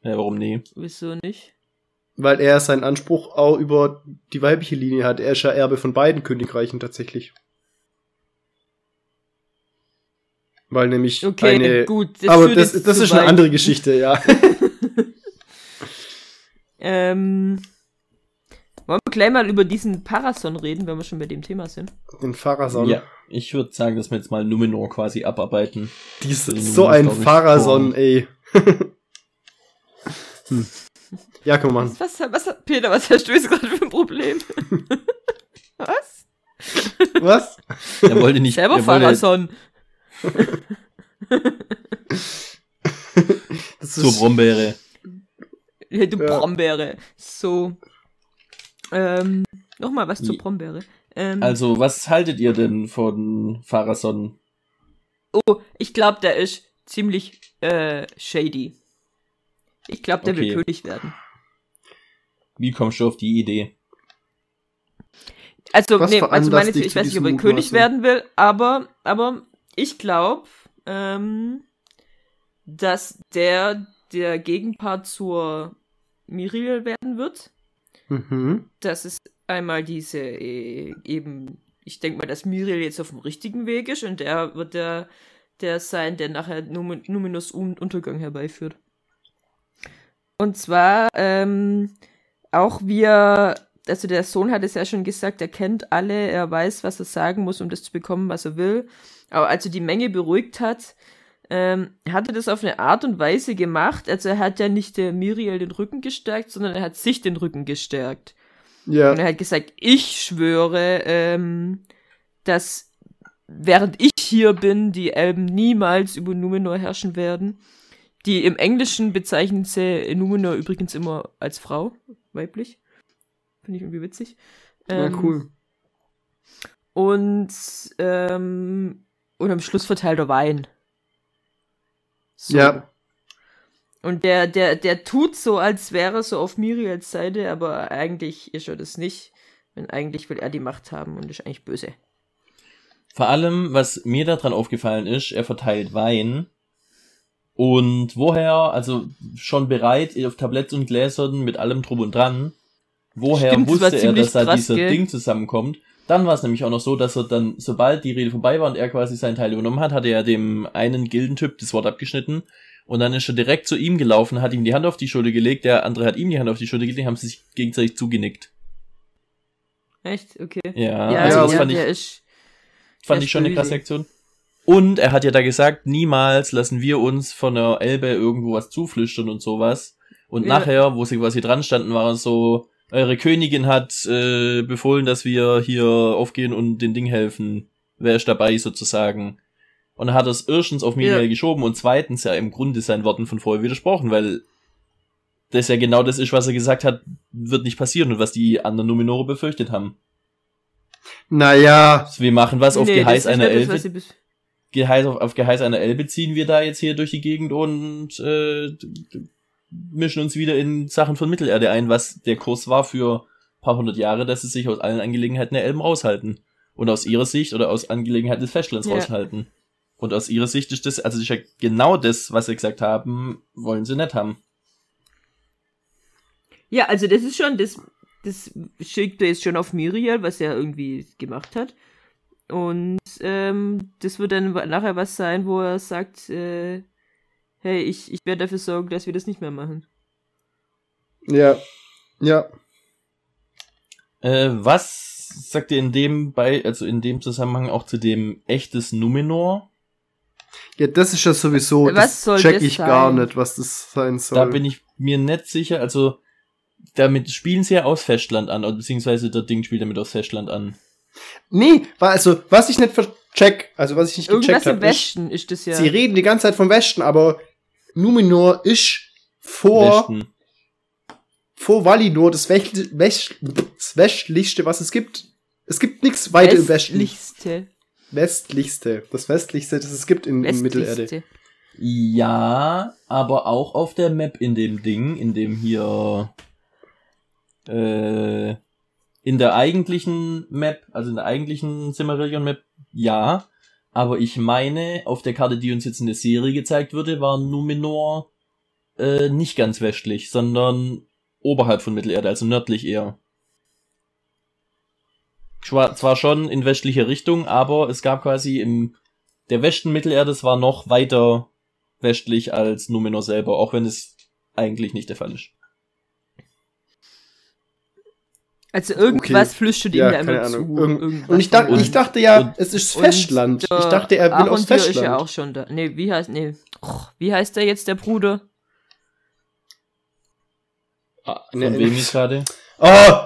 Ja, warum nee? Wieso nicht? weil er seinen Anspruch auch über die weibliche Linie hat. Er ist ja Erbe von beiden Königreichen tatsächlich. Weil nämlich Okay, eine. gut. aber das, jetzt das zu ist eine weit. andere Geschichte, ja. (laughs) Ähm, wollen wir gleich mal über diesen Parason reden, wenn wir schon bei dem Thema sind? Den Pharason. Ja, ich würde sagen, dass wir jetzt mal Numenor quasi abarbeiten. Dies, so ein Pharason, vor. ey. (laughs) hm. Ja, komm mal. Was, was, Peter, was hast du jetzt gerade für ein Problem? (laughs) was? Was? Er wollte nicht, Selber er Parason. (laughs) Das zur Brombeere. Ja, du Ja. Brombeere. So. Ähm, nochmal was zur. Brombeere. Ähm, Also, was haltet ihr denn von Pharason? oh, ich glaube, der ist ziemlich äh, shady. Ich glaube, der will Okay. König werden. Wie kommst du auf die Idee? Also, Was nee, also meine ich weiß nicht, ob er König Mutmaßen? werden will, aber, aber ich glaube, ähm, dass der der Gegenpart zur Miriel werden wird. Mhm. Das ist einmal diese äh, eben, ich denke mal, dass Miriel jetzt auf dem richtigen Weg ist und der wird der, der sein, der nachher Num Numenus Un Untergang herbeiführt. Und zwar ähm, auch wir, also der Sohn hat es ja schon gesagt, er kennt alle, er weiß, was er sagen muss, um das zu bekommen, was er will. Aber als er die Menge beruhigt hat, ähm, hat er das auf eine Art und Weise gemacht, also er hat ja nicht der Miriel den Rücken gestärkt, sondern er hat sich den Rücken gestärkt. Ja. Und er hat gesagt, ich schwöre, ähm, dass während ich hier bin, die Elben niemals über Numenor herrschen werden. Die im Englischen bezeichnen sie Numenor übrigens immer als Frau, weiblich. Finde ich irgendwie witzig. ja, Ähm, cool. Und, ähm, und am Schluss verteilt er Wein. So. Ja. Und der, der, der tut so, als wäre er so auf Miriels Seite, aber eigentlich ist er das nicht. Und eigentlich will er die Macht haben und ist eigentlich böse. Vor allem, was mir daran aufgefallen ist, er verteilt Wein. Und woher, also schon bereit auf Tabletts und Gläsern mit allem drum und dran, woher Stimmt, wusste er, dass da dieser gell? Ding zusammenkommt? Dann war es nämlich auch noch so, dass er dann, sobald die Rede vorbei war und er quasi seinen Teil übernommen hat, hat er dem einen Gildentyp das Wort abgeschnitten und dann ist er direkt zu ihm gelaufen, hat ihm die Hand auf die Schulter gelegt, der andere hat ihm die Hand auf die Schulter gelegt, haben sie sich gegenseitig zugenickt. Echt? Okay. Ja, Ja, also das ja, fand ich, ist. fand ich schon eine krasse. Aktion. Und er hat ja da gesagt, niemals lassen wir uns von der Elbe irgendwo was zuflüstern und sowas. Und Ja. nachher, wo sie quasi dran standen, war es so, eure Königin hat äh, befohlen, dass wir hier aufgehen und den Ding helfen. Wer ist dabei sozusagen? Und er hat es erstens auf Miriel Ja. geschoben und zweitens ja im Grunde seinen Worten von vorher widersprochen, weil das ja genau das ist, was er gesagt hat, wird nicht passieren und was die anderen Numenore befürchtet haben. Naja, wir machen was auf Nee, Geheiß das einer nicht das, Elbe. Geheiß, auf, auf Geheiß einer Elbe ziehen wir da jetzt hier durch die Gegend und äh, mischen uns wieder in Sachen von Mittelerde ein, was der Kurs war für paar hundert Jahre, dass sie sich aus allen Angelegenheiten der Elben raushalten. Und aus ihrer Sicht oder aus Angelegenheiten des Festlands Ja. raushalten. Und aus ihrer Sicht ist das, also das ist ja genau das, was sie gesagt haben, wollen sie nicht haben. Ja, also das ist schon, das, das schickt er jetzt schon auf Miriel, was er irgendwie gemacht hat. Und ähm, das wird dann nachher was sein, wo er sagt, äh, hey, ich, ich werde dafür sorgen, dass wir das nicht mehr machen. ja. Ja. Äh, was sagt ihr in dem bei, also in dem Zusammenhang auch zu dem echtes Numenor? Ja, das ist ja sowieso, Was das soll check das ich gar sein? nicht, was das sein soll. Da bin ich mir nicht sicher, also damit spielen sie ja aus Festland an, beziehungsweise der Ding spielt damit aus Festland an. Nee, weil also, was ich nicht ver- check, also was ich nicht Irgendwas gecheckt habe, ist, Westen ist das ja. sie reden die ganze Zeit vom Westen, aber Numenor ist vor, Westen. vor Valinor das, West, West, das westlichste, was es gibt. Es gibt nichts weiter im Westen. Westlichste. Westlichste. Das westlichste, das es gibt in, in Mittelerde. Ja, aber auch auf der Map in dem Ding, in dem hier äh, in der eigentlichen Map, also in der eigentlichen Silmarillion Map, ja. Aber ich meine, auf der Karte, die uns jetzt in der Serie gezeigt wurde, war Numenor äh, nicht ganz westlich, sondern oberhalb von Mittelerde, also nördlich eher. Zwar schon in westlicher Richtung, aber es gab quasi im der Westen Mittelerdes war noch weiter westlich als Numenor selber, auch wenn es eigentlich nicht der Fall ist. Also irgendwas Okay. flüstert ihm Ja, da keine immer Ahnung. zu. Irgend- Irgendwas Und ich, dachte, von- ich dachte ja, Und- es ist und Festland. ich dachte, er will aus Arondir ist Festland. ja auch schon da. Nee, wie heißt, nee, oh, wie heißt der jetzt, der Bruder? Ah, Von ne, wem (laughs) ist gerade? Oh,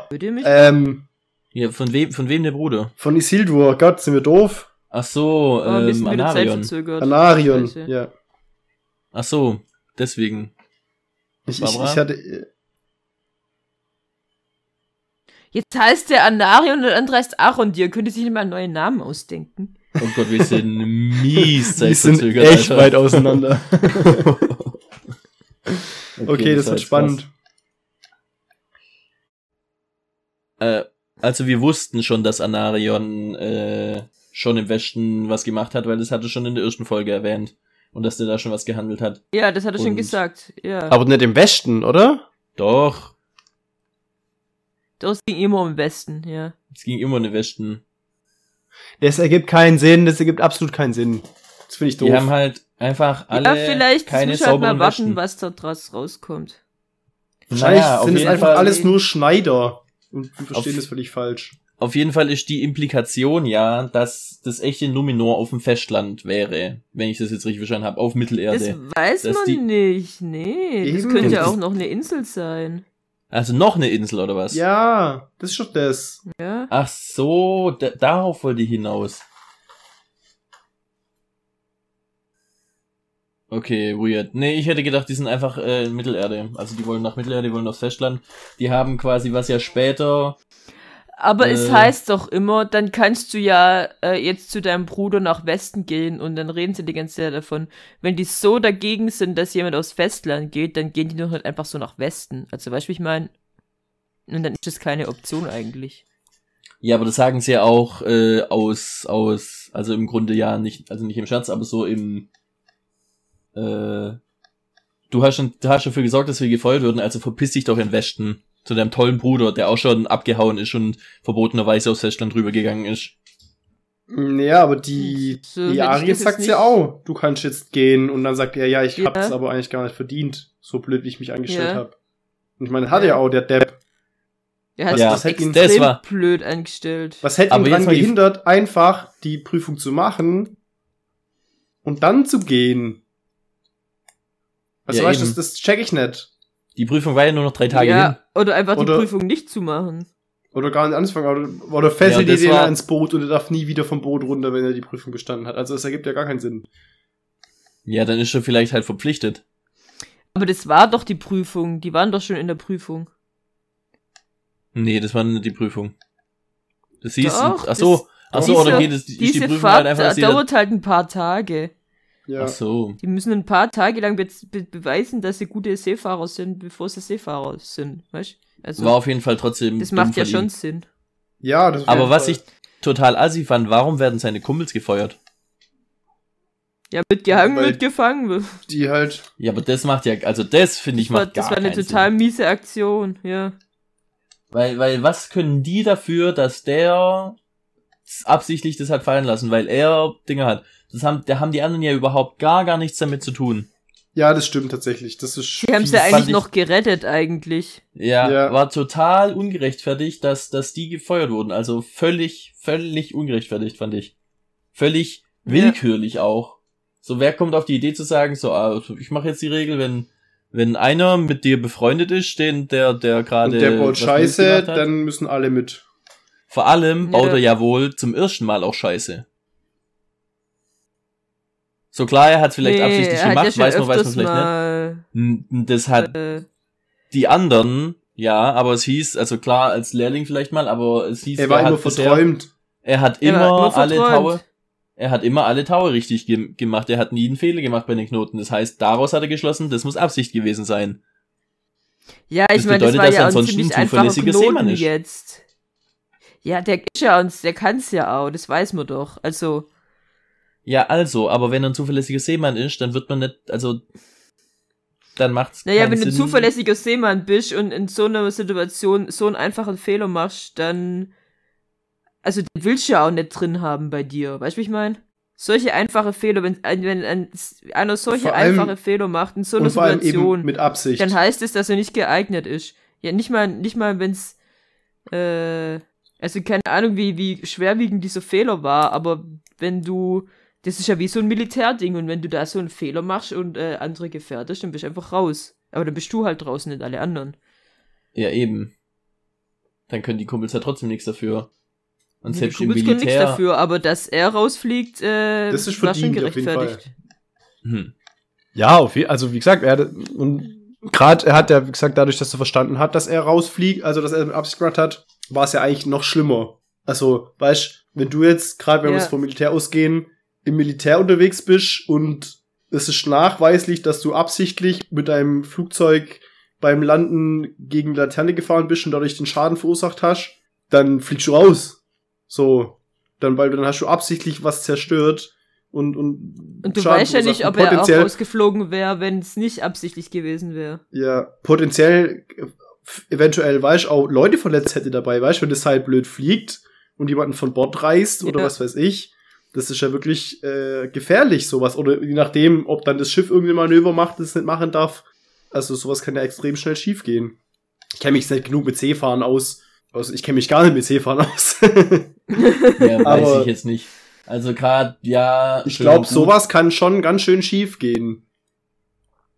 Hört ihr mich? ähm, Ja, von wem, von wem der Bruder? von Isildur. Gott, sind wir doof? Ach so, oh, ähm, wieder Anarion. Anarion, ja. Ach so, deswegen. Ich, ich, ich hatte, äh, Jetzt heißt der Anarion und der andere heißt Arondir. Könnte sich nicht mal einen neuen Namen ausdenken. Oh Gott, wir sind mies (laughs) die sind echt Alter. weit auseinander. (laughs) okay, okay, das war wird spannend. Äh, also wir wussten schon, dass Anarion äh, schon im Westen was gemacht hat, weil das hatte schon in der ersten Folge erwähnt. Und dass der da schon was gehandelt hat. Ja, das hat er schon Und- gesagt. Ja. Aber nicht im Westen, oder? Doch, Das ging immer im Westen, ja. es ging immer in den Westen. Das ergibt keinen Sinn, das ergibt absolut keinen Sinn. Das finde ich doof. Die haben halt einfach alle ja, vielleicht keine muss halt mal warten, Westen. was da draus rauskommt. Wahrscheinlich Naja, sind es einfach Fall- alles nur Schneider. Und wir verstehen Auf- das völlig falsch. Auf jeden Fall ist die Implikation ja, dass das echte Numenor auf dem Festland wäre, wenn ich das jetzt richtig verstanden habe, auf Das Mittelerde. weiß dass man die- nicht. Nee, das Eben. könnte ja Das- auch noch eine Insel sein. Also noch eine Insel oder was? Ja, das ist schon das. Ja. Ach so, da, darauf wollte ich hinaus. Okay, weird. Nee, ich hätte gedacht, die sind einfach äh, in Mittelerde. Also die wollen nach Mittelerde, die wollen aufs Festland. Die haben quasi was ja später. Aber es Äh. heißt doch immer, dann kannst du ja äh, jetzt zu deinem Bruder nach Westen gehen und dann reden sie die ganze Zeit davon. Wenn die so dagegen sind, dass jemand aufs Festland geht, dann gehen die doch halt einfach so nach Westen. Also weißt du, wie ich meine? Und dann ist das keine Option eigentlich. Ja, aber das sagen sie ja auch äh, aus, aus, also im Grunde ja nicht, also nicht im Scherz, aber so im äh, du hast schon, du hast dafür gesorgt, dass wir gefeuert würden, also verpiss dich doch in Westen zu deinem tollen Bruder, der auch schon abgehauen ist und verbotenerweise aufs Festland rübergegangen ist. Ja, aber die, So hätte die Arie das jetzt sagt nicht- ja auch, du kannst jetzt gehen. Und dann sagt er, ja, ich Ja. hab's aber eigentlich gar nicht verdient, so blöd wie ich mich angestellt Ja. hab. Und ich meine, hat Ja. ja auch der Depp. Er hat Was- sich was hätte ihn- extrem das war- blöd angestellt. Was hätte Aber ihn die- gehindert, einfach die Prüfung zu machen und dann zu gehen? Also Ja, weißt das, das check ich nicht. Die Prüfung war ja nur noch drei Tage ja, hin. oder einfach Oder- die Prüfung nicht zu machen. Oder gar nicht anfangen. Oder, oder fesselt Ja, die den war- ins Boot und er darf nie wieder vom Boot runter, wenn er die Prüfung bestanden hat. Also es ergibt ja gar keinen Sinn. Ja, dann ist er vielleicht halt verpflichtet. Aber das war doch die Prüfung. Die waren doch schon in der Prüfung. Nee, das war nicht die Prüfung. Das hieß, Doch, ach so, ach so, diese- oder geht es, die Diese Prüfung Fahrt halt einfach, da- dauert halt ein paar Tage. Ja. ach so. Die müssen ein paar Tage lang be be beweisen, dass sie gute Seefahrer sind, bevor sie Seefahrer sind. Weißt Also, War auf jeden Fall trotzdem. das macht ja schon. Sinn. Ja, das Aber was Fall. ich total assi fand, warum werden seine Kumpels gefeuert? Ja, mitgehangen, Weil- mitgefangen. Die halt. Ja, aber das macht ja, also das finde ich Das war, macht das gar war eine total Sinn. miese Aktion, ja. Weil, weil was können die dafür, dass der absichtlich das hat fallen lassen, weil er Dinge hat. Das haben, da haben die anderen ja überhaupt gar, gar nichts damit zu tun. Ja, das stimmt tatsächlich. Das ist. Die haben sie fies. fand eigentlich ich- noch gerettet, eigentlich. Ja, Ja. war total ungerechtfertigt, dass, dass die gefeuert wurden. Also völlig, völlig ungerechtfertigt, fand ich. Völlig Ja. willkürlich auch. So, wer kommt auf die Idee zu sagen, so, ah, ich mache jetzt die Regel, wenn, wenn einer mit dir befreundet ist, den, der, der gerade. Und der baut Scheiße, dann müssen alle mit. Vor allem baut Ja. er ja wohl zum ersten Mal auch Scheiße. So klar, er hat vielleicht Nee, absichtlich er hat gemacht, ja weiß man, weiß man vielleicht mal, nicht. Das hat Äh, die anderen, ja, aber es hieß, also klar, als Lehrling vielleicht mal, aber es hieß, Er war er immer hat verträumt. er hat er immer hat nur alle. Taue, er hat immer alle Taue richtig ge gemacht, er hat nie einen Fehler gemacht bei den Knoten. Das heißt, daraus hat er geschlossen, das muss Absicht gewesen sein. Ja, ich Das meine, das bedeutet, war dass er ja ansonsten ziemlich ein einfacher zuverlässiger Seemann ist. jetzt. Ja, der ist ja uns, der kann's ja auch, das weiß man doch. Also, Ja, also, aber wenn er ein zuverlässiger Seemann ist, dann wird man nicht, also, dann macht's naja, keinen wenn du ein zuverlässiger Seemann bist und in so einer Situation so einen einfachen Fehler machst, dann, also, den willst du ja auch nicht drin haben bei dir. Weißt du, wie ich meine? Solche einfache Fehler, wenn, wenn ein, einer solche allem- einfache Fehler macht in so einer Situation, mit Absicht. dann heißt es, dass er nicht geeignet ist. Ja, nicht mal, nicht mal, wenn's, äh, also keine Ahnung, wie, wie schwerwiegend dieser Fehler war, aber wenn du, das ist ja wie so ein Militärding und wenn du da so einen Fehler machst und äh, andere gefährdest, dann bist du einfach raus. Aber dann bist du halt draußen, nicht alle anderen. Ja, eben. Dann können die Kumpels ja trotzdem nichts dafür. Und Die selbst im Kumpels können nichts Militär. dafür, aber dass er rausfliegt, äh, Das ist war schon jeden gerechtfertigt. Hm. Ja, auf je, also wie gesagt, er hat, und gerade er hat ja, wie gesagt, dadurch, dass er verstanden hat, dass er rausfliegt, also dass er mit Absicht gemacht hat, war es ja eigentlich noch schlimmer. Also, weißt, wenn du jetzt, gerade wenn wir Ja. jetzt vom Militär ausgehen, im Militär unterwegs bist und es ist nachweislich, dass du absichtlich mit deinem Flugzeug beim Landen gegen Laterne gefahren bist und dadurch den Schaden verursacht hast, dann fliegst du raus. So. Dann, weil dann hast du absichtlich was zerstört und, und, Und du Schaden weißt ja nicht, ob er auch rausgeflogen wäre, wenn es nicht absichtlich gewesen wäre. ja, potenziell eventuell, weißt auch Leute verletzt hätte dabei, weißt wenn das halt blöd fliegt und jemanden von Bord reißt oder Ja. was weiß ich. Das ist ja wirklich äh, gefährlich, sowas. Oder je nachdem, ob dann das Schiff irgendein Manöver macht, das es nicht machen darf. Also sowas kann ja extrem schnell schief gehen. Ich kenne mich nicht genug mit Seefahren aus. Also ich kenne mich gar nicht mit Seefahren aus. (laughs) Ja, weiß ich jetzt nicht. Also gerade, ja. ich glaube, sowas kann schon ganz schön schief gehen.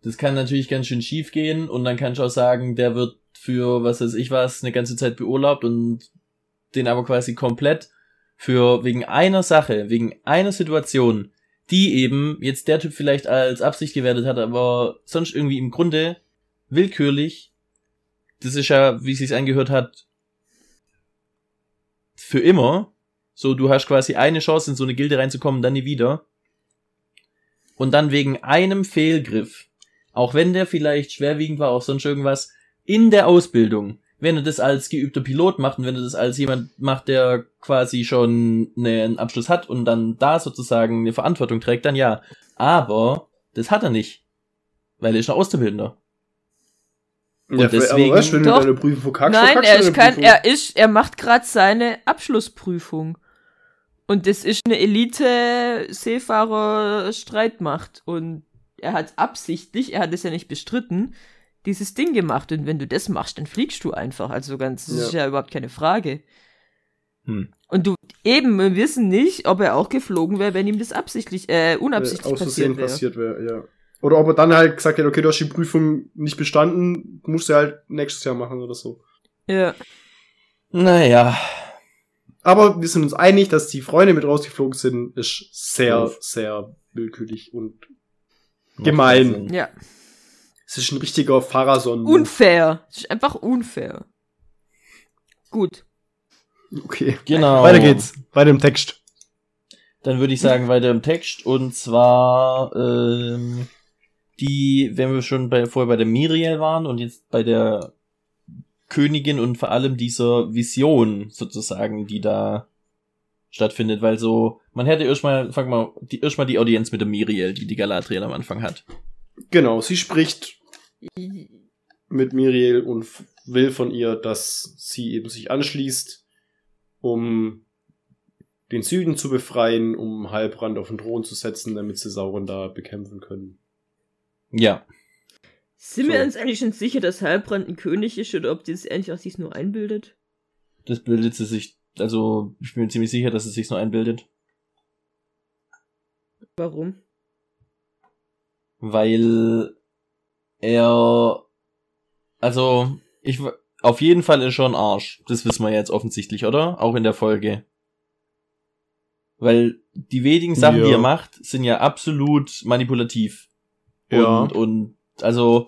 Das kann natürlich ganz schön schief gehen und dann kannst du auch sagen, der wird für was weiß ich was eine ganze Zeit beurlaubt und den aber quasi komplett für wegen einer Sache, wegen einer Situation, die eben jetzt der Typ vielleicht als Absicht gewertet hat, aber sonst irgendwie im Grunde willkürlich, das ist ja, wie es sich angehört hat, für immer. So, du hast quasi eine Chance, in so eine Gilde reinzukommen, dann nie wieder. Und dann wegen einem Fehlgriff, auch wenn der vielleicht schwerwiegend war, auch sonst irgendwas, in der Ausbildung, wenn er das als geübter Pilot macht und wenn er das als jemand macht, der quasi schon einen Abschluss hat und dann da sozusagen eine Verantwortung trägt, dann ja. Aber das hat er nicht. Weil er ist ein Auszubildender. Und ja, deswegen- aber weißt, wenn Doch. du deine Prüfung verkackst, Nein, verkackst er ist kein, er ist, er macht gerade seine Abschlussprüfung. Und das ist eine Elite-Seefahrer-Streitmacht. Und er hat absichtlich, er hat es ja nicht bestritten, dieses Ding gemacht. Und wenn du das machst, dann fliegst du einfach. Also ganz, das Ja. ist ja überhaupt keine Frage. Hm. Und du, eben, wir wissen nicht, ob er auch geflogen wäre, wenn ihm das absichtlich, äh, unabsichtlich Versehen passiert wäre. passiert wäre, ja. Oder ob er dann halt gesagt hätte, okay, du hast die Prüfung nicht bestanden, musst du halt nächstes Jahr machen oder so. Ja. Naja. Aber wir sind uns einig, dass die Freunde mit rausgeflogen sind, ist sehr, sehr willkürlich und Gemein. Ja. Es ist ein richtiger Pharason. Unfair. Das ist einfach unfair. Gut. Okay. Genau. Weiter geht's. Weiter im Text. Dann würde ich sagen, weiter im Text. Und zwar, ähm, die, wenn wir schon bei, vorher bei der Miriel waren und jetzt bei der Königin und vor allem dieser Vision sozusagen, die da stattfindet, weil so, man hätte erstmal, fang mal, die, erstmal die Audienz mit der Miriel, die die Galadriel am Anfang hat. Genau, sie spricht mit Miriel und will von ihr, dass sie eben sich anschließt, um den Süden zu befreien, um Halbrand auf den Thron zu setzen, damit sie Sauron da bekämpfen können. Ja. Sind wir So. uns eigentlich schon sicher, dass Halbrand ein König ist oder ob die das eigentlich auch sich nur einbildet? Das bildet sie sich, also, ich bin mir ziemlich sicher, dass es sich so einbildet. Warum? Weil er, also, ich, w- auf jeden Fall ist schon Arsch. Das wissen wir jetzt offensichtlich, oder? Auch in der Folge. Weil die wenigen Sachen, die Ja. er macht, sind ja absolut manipulativ. Ja. Und, und also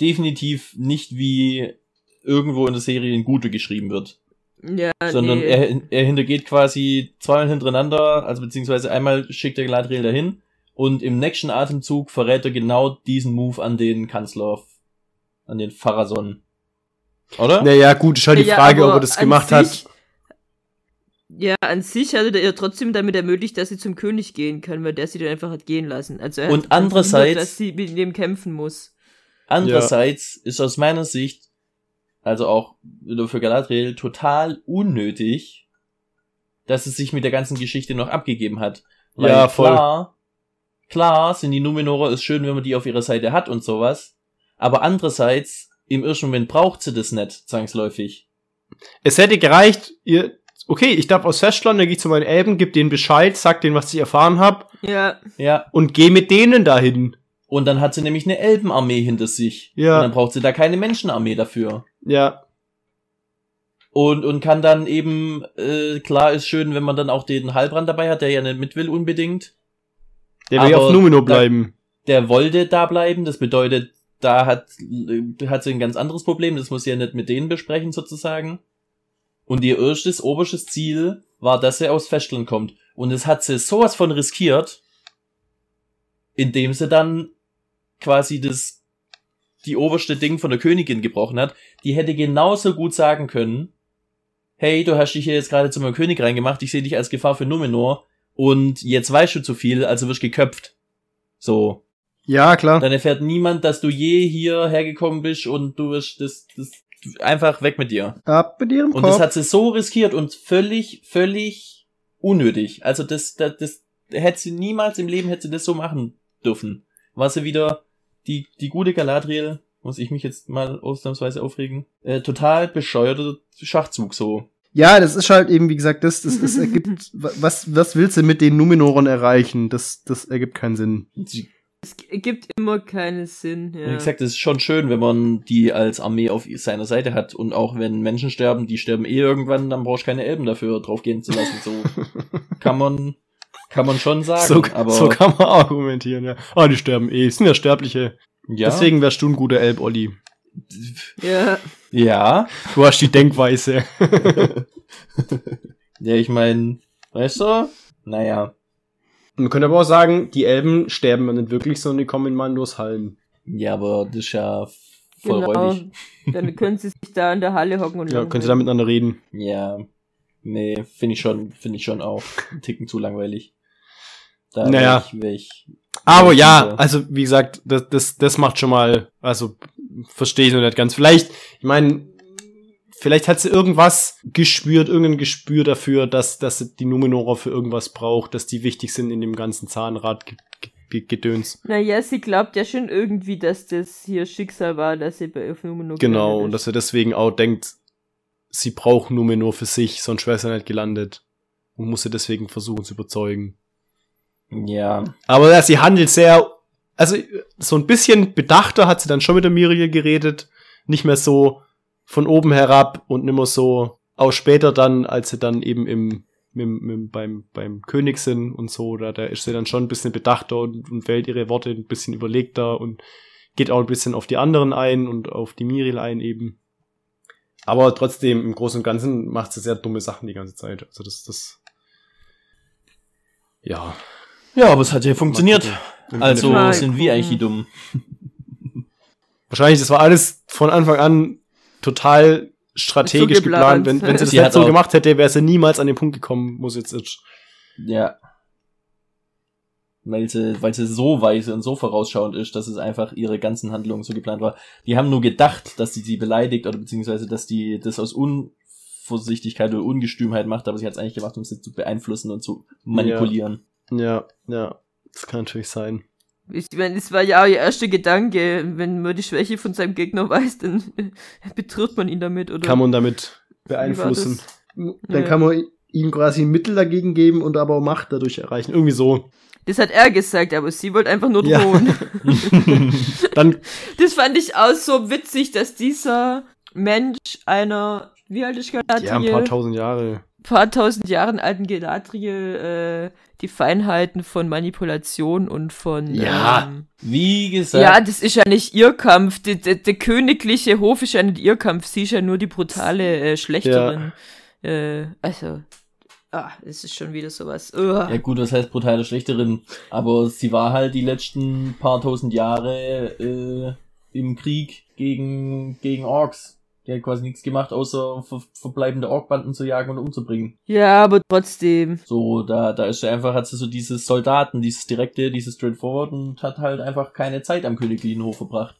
definitiv nicht wie irgendwo in der Serie in Gute geschrieben wird. Ja, sondern nee. er, er hintergeht quasi zweimal hintereinander, also beziehungsweise einmal schickt er Galadriel dahin und im nächsten Atemzug verrät er genau diesen Move an den Kanzler, an den Pharason. Oder? Naja, gut, ist halt die Ja, Frage, ob er das gemacht sich- hat. Ja, an sich hatte er trotzdem damit ermöglicht, dass sie zum König gehen können, weil der sie dann einfach hat gehen lassen. Also er Und hat andererseits- verhindert, dass sie mit dem kämpfen muss. Andererseits ist aus meiner Sicht, also auch für Galadriel, total unnötig, dass es sich mit der ganzen Geschichte noch abgegeben hat. Weil Ja, voll. Klar, klar sind die Numenorer, ist schön, wenn man die auf ihrer Seite hat und sowas. Aber andererseits, im ersten Moment braucht sie das nicht, zwangsläufig. Es hätte gereicht, ihr, okay, ich darf aus Festland, dann gehe ich zu meinen Elben, gib denen Bescheid, sag denen, was ich erfahren habe Ja, Ja. und geh mit denen dahin. Und dann hat sie nämlich eine Elbenarmee hinter sich. Ja. Und dann braucht sie da keine Menschenarmee dafür. Ja, Und, und kann dann eben, äh, klar ist schön, wenn man dann auch den Halbrand dabei hat, der ja nicht mit will unbedingt. Der will auf Numenor da- bleiben. Der wollte da bleiben, das bedeutet, da hat, hat sie ein ganz anderes Problem, das muss sie ja nicht mit denen besprechen sozusagen. Und ihr erstes, oberstes Ziel war, dass er aus Festland kommt. Und es hat sie sowas von riskiert, indem sie dann quasi das, die oberste Ding von der Königin gebrochen hat. Die hätte genauso gut sagen können, hey, du hast dich hier jetzt gerade zu meinem König reingemacht, ich sehe dich als Gefahr für Numenor und jetzt weißt du zu viel, also wirst geköpft. So. Ja, klar. Dann erfährt niemand, dass du je hier hergekommen bist und du wirst das, das einfach weg mit dir. Ab mit ihrem Und Kopf. das hat sie so riskiert und völlig, völlig unnötig. Also das, das, das hätte sie niemals im Leben hätte sie das so machen dürfen. War sie wieder die, die gute Galadriel, muss ich mich jetzt mal ausnahmsweise aufregen, äh, total bescheuerter Schachzug so. Ja, das ist halt eben, wie gesagt, das, das, das ergibt, (laughs) was, was willst du mit den Numenoren erreichen? Das, das ergibt keinen Sinn. Es g- gibt immer keinen Sinn. Ja. Wie gesagt, es ist schon schön, wenn man die als Armee auf seiner Seite hat. Und auch wenn Menschen sterben, die sterben eh irgendwann, dann brauchst du keine Elben dafür draufgehen zu lassen. So (laughs) kann man, kann man schon sagen. So, aber so kann man argumentieren, ja. Ah, die sterben eh, sind ja Sterbliche. ja, Deswegen wärst du ein guter Elb, Olli. Ja. ja, Du hast die Denkweise. (laughs) ja, ich meine, weißt du, naja, Man könnte aber auch sagen, die Elben sterben ja nicht wirklich, sondern die kommen in Mandos Hallen. ja, aber das ist ja voll Genau. (laughs) Dann können sie sich da in der Halle hocken und Ja, langweilen. können sie da miteinander reden. Ja, nee, finde ich schon, finde ich schon auch einen Ticken zu langweilig. Da Naja. wär ich, wär ich, Aber Ja, also wie gesagt, das, das, das macht schon mal, also verstehe ich noch nicht ganz. Vielleicht, ich meine, vielleicht hat sie irgendwas gespürt, irgendein Gespür dafür, dass, dass sie die Numenorer für irgendwas braucht, dass die wichtig sind in dem ganzen Zahnrad-Gedöns. Naja, sie glaubt ja schon irgendwie, dass das hier Schicksal war, dass sie bei auf Numenor Genau, und dass er deswegen auch denkt, sie braucht Numenor für sich, sonst wäre sie nicht gelandet. Und muss sie deswegen versuchen zu überzeugen. ja, Aber ja, sie handelt sehr, also so ein bisschen bedachter hat sie dann schon mit der Miriel geredet. Nicht mehr so von oben herab und nimmer so, auch später dann, als sie dann eben im, im, im beim, beim König sind und so, da, da ist sie dann schon ein bisschen bedachter und, und wählt ihre Worte ein bisschen überlegter und geht auch ein bisschen auf die anderen ein und auf die Miriel ein eben. Aber trotzdem, im Großen und Ganzen macht sie sehr dumme Sachen die ganze Zeit. Also das, das, ja. ja, aber es hat ja funktioniert. Also Mal sind wir eigentlich die Dummen. (laughs) Wahrscheinlich, das war alles von Anfang an total strategisch geplant. geplant. Wenn, wenn sie das Sie nicht so gemacht hätte, wäre sie niemals an den Punkt gekommen, muss jetzt. jetzt- Ja. Weil sie, weil sie so weise und so vorausschauend ist, dass es einfach ihre ganzen Handlungen so geplant war. Die haben nur gedacht, dass die sie beleidigt oder beziehungsweise, dass die das aus Unvorsichtigkeit oder Ungestümheit macht, aber sie hat es eigentlich gemacht, um sie zu beeinflussen und zu manipulieren. Ja, ja, das kann natürlich sein. Ich meine, es war ja auch ihr erster Gedanke. Wenn man die Schwäche von seinem Gegner weiß, dann (laughs) betritt man ihn damit, oder? Kann man damit beeinflussen. Dann Ja. kann man ihm quasi ein Mittel dagegen geben und aber auch Macht dadurch erreichen. Irgendwie so. Das hat er gesagt, aber sie wollte einfach nur Ja. drohen. (laughs) (laughs) Dann, Das fand ich auch so witzig, dass dieser Mensch einer, wie alt ist Galadriel? ja, ein paar tausend Jahre. paar tausend Jahren alten Galadriel äh, die Feinheiten von Manipulation und von. Ja. Ähm, Wie gesagt, ja, das ist ja nicht ihr Kampf. Der, der, der königliche Hof ist ja nicht ihr Kampf. Sie ist ja nur die brutale äh, Schlechterin. Äh, also, ah, es ist schon wieder sowas. Ugh. ja gut, was heißt brutale Schlechterin? Aber sie war halt die letzten paar tausend Jahre äh, im Krieg gegen, gegen Orks. Die hat quasi nichts gemacht, außer ver verbleibende Orkbanden zu jagen und umzubringen. Ja, aber trotzdem. So, da, da ist sie einfach, hat sie so dieses Soldaten, dieses direkte, dieses straightforward und hat halt einfach keine Zeit am königlichen Hof verbracht.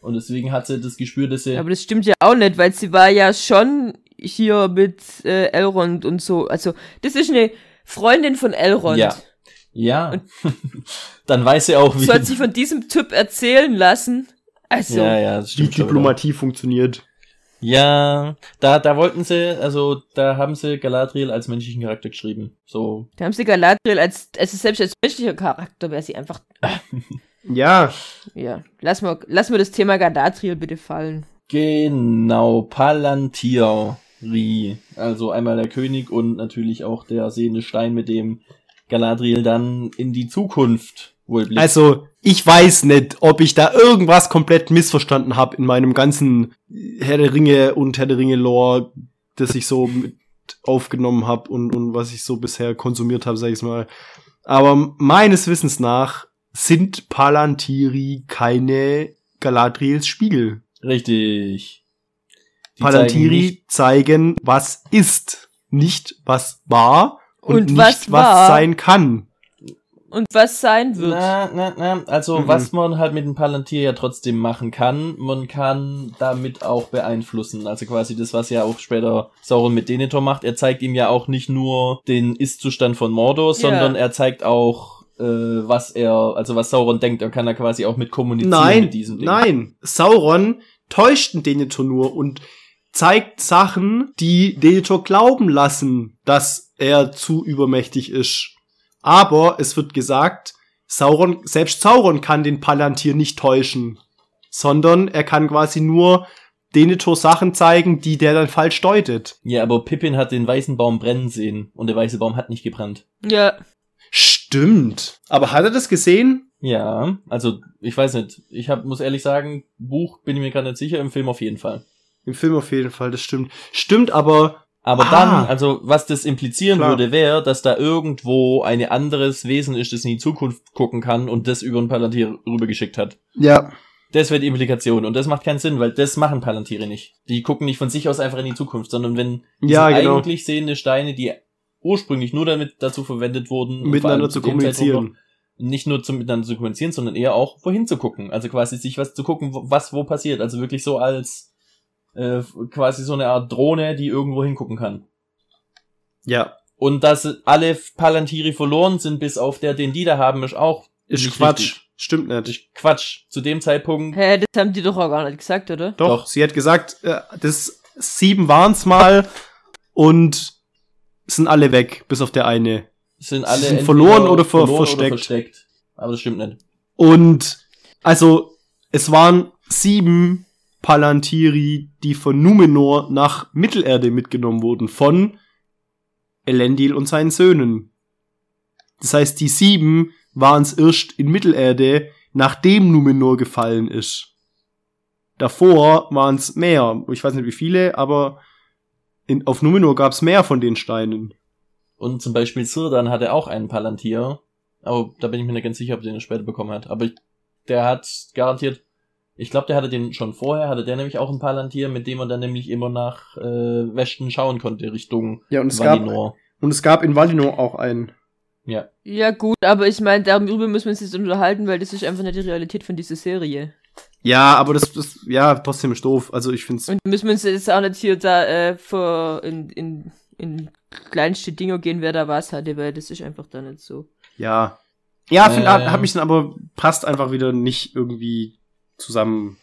Und deswegen hat sie das Gespür, dass sie, Aber das stimmt ja auch nicht, weil sie war ja schon hier mit äh, Elrond und so. Also, das ist eine Freundin von Elrond. Ja. ja, (laughs) dann weiß sie auch, wie, So hat sich von diesem Typ erzählen lassen. Also, ja, ja, das Die stimmt wieder. Diplomatie funktioniert. Ja, da, da wollten sie, also da haben sie Galadriel als menschlichen Charakter geschrieben. So, da haben sie Galadriel als, also selbst als menschlicher Charakter wäre sie einfach, (laughs) Ja, ja. Lass mal, lass mal das Thema Galadriel bitte fallen. genau, Palantiri. Also einmal der König und natürlich auch der sehende Stein, mit dem Galadriel dann in die Zukunft wohl blickt. also ich weiß nicht, ob ich da irgendwas komplett missverstanden habe in meinem ganzen Herr der Ringe und Herr der Ringe Lore, das ich so mit aufgenommen habe und, und was ich so bisher konsumiert habe, sag ich mal. Aber meines Wissens nach sind Palantiri keine Galadriels Spiegel. Richtig. Die zeigen Palantiri nicht- zeigen, was ist, nicht was war und, Und nicht was was, war. sein kann. Und was sein wird. Na, na, na, also Mhm. was man halt mit dem Palantir ja trotzdem machen kann, man kann damit auch beeinflussen. Also quasi das, was ja auch später Sauron mit Denethor macht. Er zeigt ihm ja auch nicht nur den Ist-Zustand von Mordor, sondern er zeigt auch, äh, was er, also was Sauron denkt. Er kann da quasi auch mit kommunizieren Nein, mit diesem Ding. nein. Sauron täuscht den Denethor nur und zeigt Sachen, die Denethor glauben lassen, dass er zu übermächtig ist. Aber es wird gesagt, Sauron, selbst Sauron kann den Palantir nicht täuschen, sondern er kann quasi nur Denethor Sachen zeigen, die der dann falsch deutet. Ja, aber Pippin hat den weißen Baum brennen sehen und der weiße Baum hat nicht gebrannt. Ja. Stimmt. Aber hat er das gesehen? Ja, also ich weiß nicht. Ich hab, muss ehrlich sagen, Buch bin ich mir gerade nicht sicher, im Film auf jeden Fall. Im Film auf jeden Fall, das stimmt. Stimmt, aber Aber Ah. dann, also was das implizieren Klar. würde, wäre, dass da irgendwo ein anderes Wesen ist, das in die Zukunft gucken kann und das über ein Palantir rübergeschickt hat. ja. Das wäre die Implikation und das macht keinen Sinn, weil das machen Palantiere nicht. Die gucken nicht von sich aus einfach in die Zukunft, sondern wenn Ja, genau. eigentlich sehende Steine, die ursprünglich nur damit dazu verwendet wurden, Miteinander zu kommunizieren. noch, nicht nur zum miteinander zu kommunizieren, sondern eher auch wohin zu gucken. Also quasi sich was zu gucken, was wo passiert. Also wirklich so als äh, quasi so eine Art Drohne, die irgendwo hingucken kann. Ja. Und dass alle Palantiri verloren sind, bis auf der, den die da haben, ist auch Ist nicht Quatsch. richtig. Stimmt nicht. Ist Quatsch. Zu dem Zeitpunkt. Hä, das haben die doch auch gar nicht gesagt, oder? Doch, Doch. sie hat gesagt, äh, das sieben waren's mal und sind alle weg, bis auf der eine. sind alle sind verloren oder ver- verloren versteckt. versteckt. Aber das stimmt nicht. Und also es waren sieben Palantiri, die von Numenor nach Mittelerde mitgenommen wurden, von Elendil und seinen Söhnen. Das heißt, die sieben waren's erst in Mittelerde, nachdem Numenor gefallen ist. Davor waren's mehr. Ich weiß nicht wie viele, aber in, auf Numenor gab's mehr von den Steinen. Und zum Beispiel Sirdan hatte auch einen Palantir. Aber da bin ich mir nicht ganz sicher, ob er den später bekommen hat. Aber der hat garantiert, ich glaube, der hatte den schon vorher, hatte der nämlich auch einen Palantir, mit dem er dann nämlich immer nach äh, Westen schauen konnte, Richtung Ja, und es gab, Valinor. und es gab in Valinor auch einen. Ja. Ja, gut, aber ich meine, darüber müssen wir uns jetzt unterhalten, weil das ist einfach nicht die Realität von dieser Serie. Ja, aber das, das ja, trotzdem ist doof. Also ich find's. Und müssen wir uns jetzt auch nicht hier da äh, vor in, in, in kleinste Dinge gehen, wer da was hatte, weil das ist einfach da nicht so. Ja. Ja, find, hab, Ähm. hab ich dann aber passt einfach wieder nicht irgendwie zusammen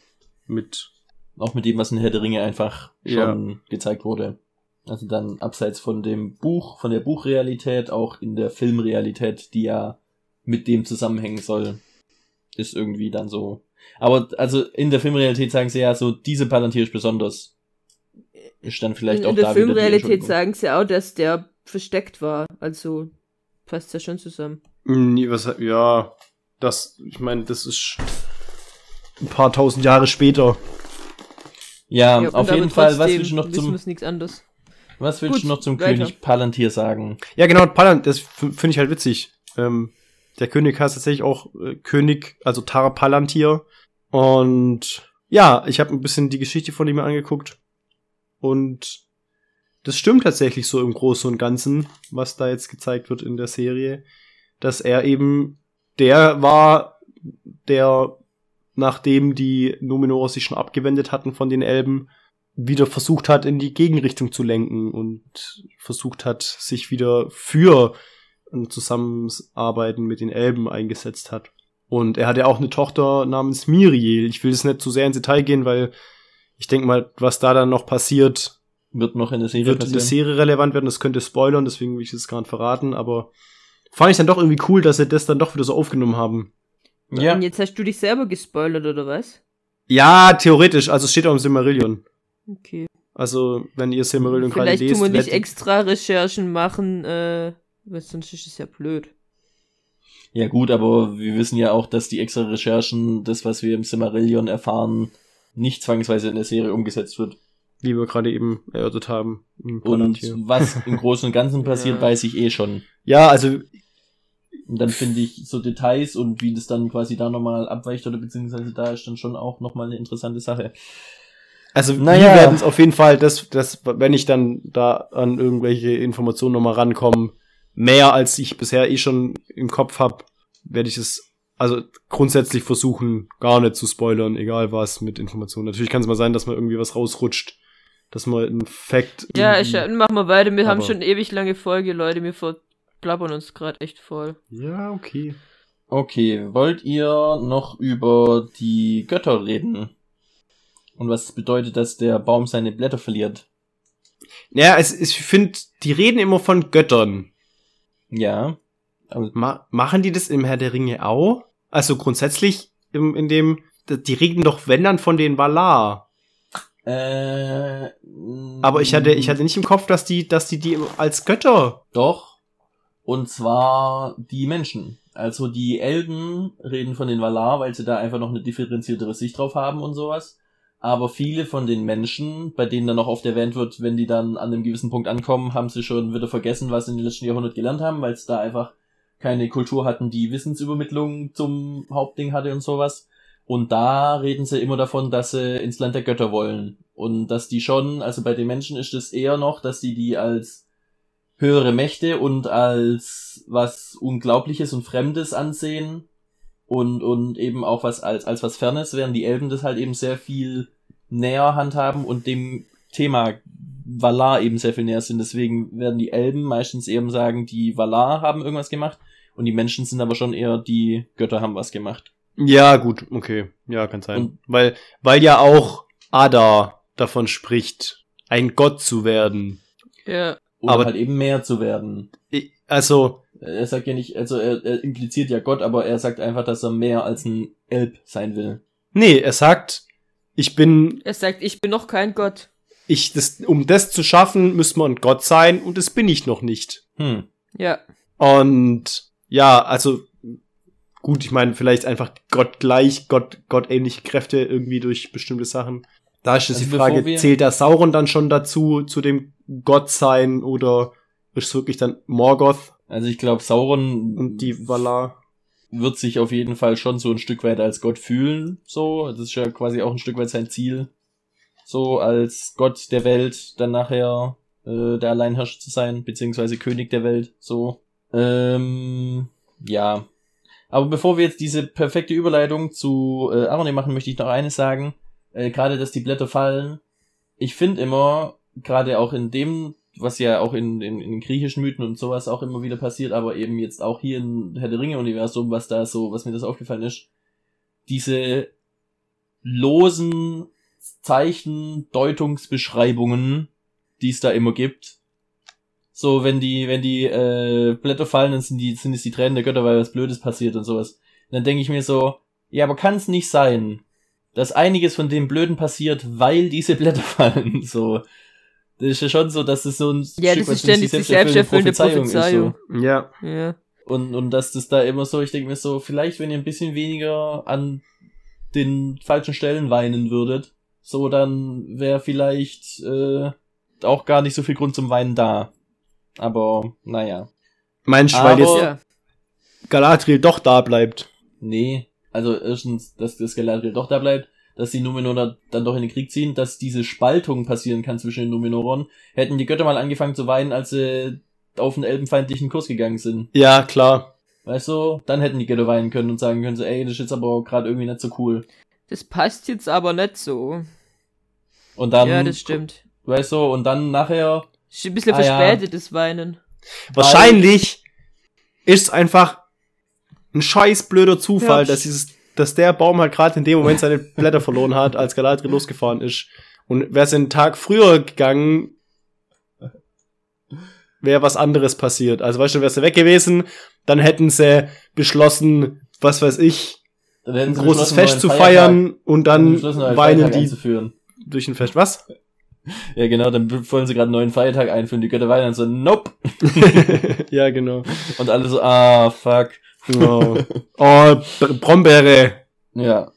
mit. Auch mit dem, was in Herr der Ringe einfach Ja. schon gezeigt wurde. Also dann abseits von dem Buch, von der Buchrealität, auch in der Filmrealität, die ja mit dem zusammenhängen soll, ist irgendwie dann so. Aber also in der Filmrealität sagen sie ja so, diese Palantir ist besonders. Ist dann vielleicht in, auch in der da wieder die Filmrealität sagen sie auch, dass der versteckt war. Also passt ja schon zusammen. Nee, was, ja, das, ich meine, das ist ein paar tausend Jahre später. Ja, Ja, auf jeden Fall, was willst du noch zum, was willst Gut, du noch zum weiter. König Palantir sagen? Ja, genau, Palan, das finde ich halt witzig. Ähm, der König heißt tatsächlich auch äh, König, also Tar Palantir. Und ja, ich habe ein bisschen die Geschichte von ihm angeguckt. Und das stimmt tatsächlich so im Großen und Ganzen, was da jetzt gezeigt wird in der Serie. Dass er eben der war, der, nachdem die Numenor sich schon abgewendet hatten von den Elben, wieder versucht hat, in die Gegenrichtung zu lenken und versucht hat, sich wieder für ein Zusammenarbeiten mit den Elben eingesetzt hat. Und er hatte auch eine Tochter namens Miriel. Ich will jetzt nicht zu sehr ins Detail gehen, weil ich denke mal, was da dann noch passiert, Wird noch in der Serie wird in der? Serie relevant werden. Das könnte spoilern, deswegen will ich es gar nicht verraten. Aber fand ich dann doch irgendwie cool, dass sie das dann doch wieder so aufgenommen haben. Ja, Und jetzt hast du dich selber gespoilert, oder was? Ja, theoretisch. Also es steht auch im Silmarillion. Okay. Also, wenn ihr Silmarillion gerade Vielleicht lest, tun wir nicht extra Recherchen machen, äh, weil sonst ist es ja blöd. ja gut, aber wir wissen ja auch, dass die extra Recherchen, das, was wir im Silmarillion erfahren, nicht zwangsweise in der Serie umgesetzt wird. wie wir gerade eben erörtert haben. Und was im Großen und Ganzen (laughs) passiert, Ja. weiß ich eh schon. Ja, also Und dann finde ich so Details und wie das dann quasi da nochmal abweicht oder beziehungsweise da ist dann schon auch nochmal eine interessante Sache. Also Naja. wir werden es auf jeden Fall, das, das, wenn ich dann da an irgendwelche Informationen nochmal rankomme, mehr als ich bisher eh schon im Kopf habe, werde ich es also grundsätzlich versuchen, gar nicht zu spoilern, egal was mit Informationen. Natürlich kann es mal sein, dass mal irgendwie was rausrutscht, dass mal ein Fact. Ja, ich, machen wir weiter. Wir haben schon ewig lange Folge, Leute. Wir verplappern uns gerade echt voll. Ja, okay. Okay, wollt ihr noch über die Götter reden? Und was bedeutet, dass der Baum seine Blätter verliert? Ja, es, ich finde, die reden immer von Göttern. Ja. Aber Ma machen die das im Herr der Ringe auch? Also grundsätzlich im, in dem, die reden doch wenn dann von den Valar. Äh, Aber ich hatte, ich hatte nicht im Kopf, dass die, dass die die als Götter. Doch. Und zwar die Menschen. Also die Elben reden von den Valar, weil sie da einfach noch eine differenziertere Sicht drauf haben und sowas. Aber viele von den Menschen, bei denen dann noch oft erwähnt wird, wenn die dann an einem gewissen Punkt ankommen, haben sie schon wieder vergessen, was sie in den letzten Jahrhundert gelernt haben, weil es da einfach keine Kultur hatten, die Wissensübermittlung zum Hauptding hatte und sowas. Und da reden sie immer davon, dass sie ins Land der Götter wollen. Und dass die schon, also bei den Menschen ist es eher noch, dass die die als höhere Mächte und als was Unglaubliches und Fremdes ansehen und, und eben auch was als, als was Fernes, während die Elben das halt eben sehr viel näher handhaben und dem Thema Valar eben sehr viel näher sind. Deswegen werden die Elben meistens eben sagen, die Valar haben irgendwas gemacht und die Menschen sind aber schon eher, die Götter haben was gemacht. Ja, gut, okay. Ja, kann sein. Und- weil, weil ja auch Ada davon spricht, ein Gott zu werden. Ja. Oder Aber- halt eben mehr zu werden. Also, Er sagt ja nicht, also er, er impliziert ja Gott, aber er sagt einfach, dass er mehr als ein Elb sein will. nee, er sagt, ich bin, Er sagt, ich bin noch kein Gott. ich, das, um das zu schaffen, müsste man Gott sein und das bin ich noch nicht. Hm. Ja. Und ja, also gut, ich meine, vielleicht einfach Gott gleich, Gott, gottähnliche Kräfte irgendwie durch bestimmte Sachen. Da ist jetzt Also die Frage, zählt der Sauron dann schon dazu, zu dem Gottsein oder ist es wirklich dann Morgoth Also ich glaube, Sauron und die Valar? wird sich auf jeden Fall schon so ein Stück weit als Gott fühlen. So, das ist ja quasi auch ein Stück weit sein Ziel. So als Gott der Welt dann nachher äh, der Alleinherrscher zu sein, beziehungsweise König der Welt. So. Ähm, ja. Aber bevor wir jetzt diese perfekte Überleitung zu äh, Arne machen, möchte ich noch eines sagen. Äh, gerade, dass die Blätter fallen. Ich finde immer, gerade auch in dem, was ja auch in, in, in griechischen Mythen und sowas auch immer wieder passiert, aber eben jetzt auch hier im Herr der Ringe-Universum, was da so, was mir das aufgefallen ist, diese losen Zeichen, Deutungsbeschreibungen, die es da immer gibt. So, wenn die, wenn die äh, Blätter fallen, dann sind die, sind es die Tränen der Götter, weil was Blödes passiert und sowas. Und dann denke ich mir so, ja, aber kann es nicht sein, dass einiges von dem Blöden passiert, weil diese Blätter (laughs) fallen. So, das ist ja schon so, dass es so ein Ja, Stück das ist weit ständig sich selbsterfüllende Prophezeiung Prophezeiung. Ja. Ja. Und, und dass das da immer so, ich denke mir so, vielleicht wenn ihr ein bisschen weniger an den falschen Stellen weinen würdet, so dann wäre vielleicht äh, auch gar nicht so viel Grund zum Weinen da. Aber naja. Meinst du, weil jetzt ja. Galadriel doch da bleibt? Nee, also erstens, dass das Galadriel doch da bleibt, dass die Numenorer dann doch in den Krieg ziehen, dass diese Spaltung passieren kann zwischen den Numenoren. Hätten die Götter mal angefangen zu weinen, als sie auf einen elbenfeindlichen Kurs gegangen sind. Ja, klar. Weißt du, dann hätten die Götter weinen können und sagen können so, ey, das ist jetzt aber gerade irgendwie nicht so cool. Das passt jetzt aber nicht so. Und dann, ja, das stimmt. weißt du, und dann nachher, Ist ein bisschen Ah, ja. verspätetes Weinen. Wahrscheinlich ist es einfach ein scheiß blöder Zufall, Ja. dass dieses, dass der Baum halt gerade in dem Moment seine Blätter verloren hat, als Galadriel losgefahren ist. Und wäre es einen Tag früher gegangen, wäre was anderes passiert. Also weißt du, wäre sie weg gewesen, dann hätten sie beschlossen, was weiß ich, ein großes Fest zu feiern und dann weinen die einzuführen. durch ein Fest. Was? (laughs) Ja, genau, dann wollen sie gerade einen neuen Feiertag einführen, die Götter weinen und so, nope. (laughs) ja, genau. Und alle so, ah, fuck. Oh, oh Br- Brombeere. Ja.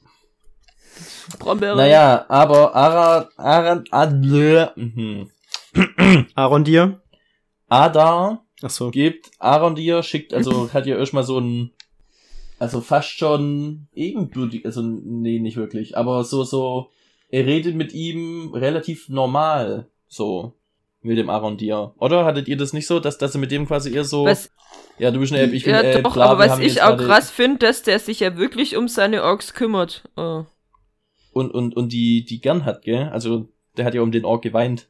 Brombeere. Naja, aber Ara, Ara, Adler, mhm. Arondir. Ada Ach so. gibt Arondir, schickt, also hat ja erstmal so ein, also fast schon ebenbürtig, also nee, nicht wirklich, aber so, so, er redet mit ihm relativ normal, so, mit dem Arondir. Oder hattet ihr das nicht so, dass, dass er mit dem quasi eher so, Was, ja, du bist eine Elb, ich bin ja, Elb, doch, klar, aber was ich auch krass finde, dass der sich ja wirklich um seine Orks kümmert. Oh. Und, und, und die, die gern hat, gell? Also, der hat ja um den Ork geweint.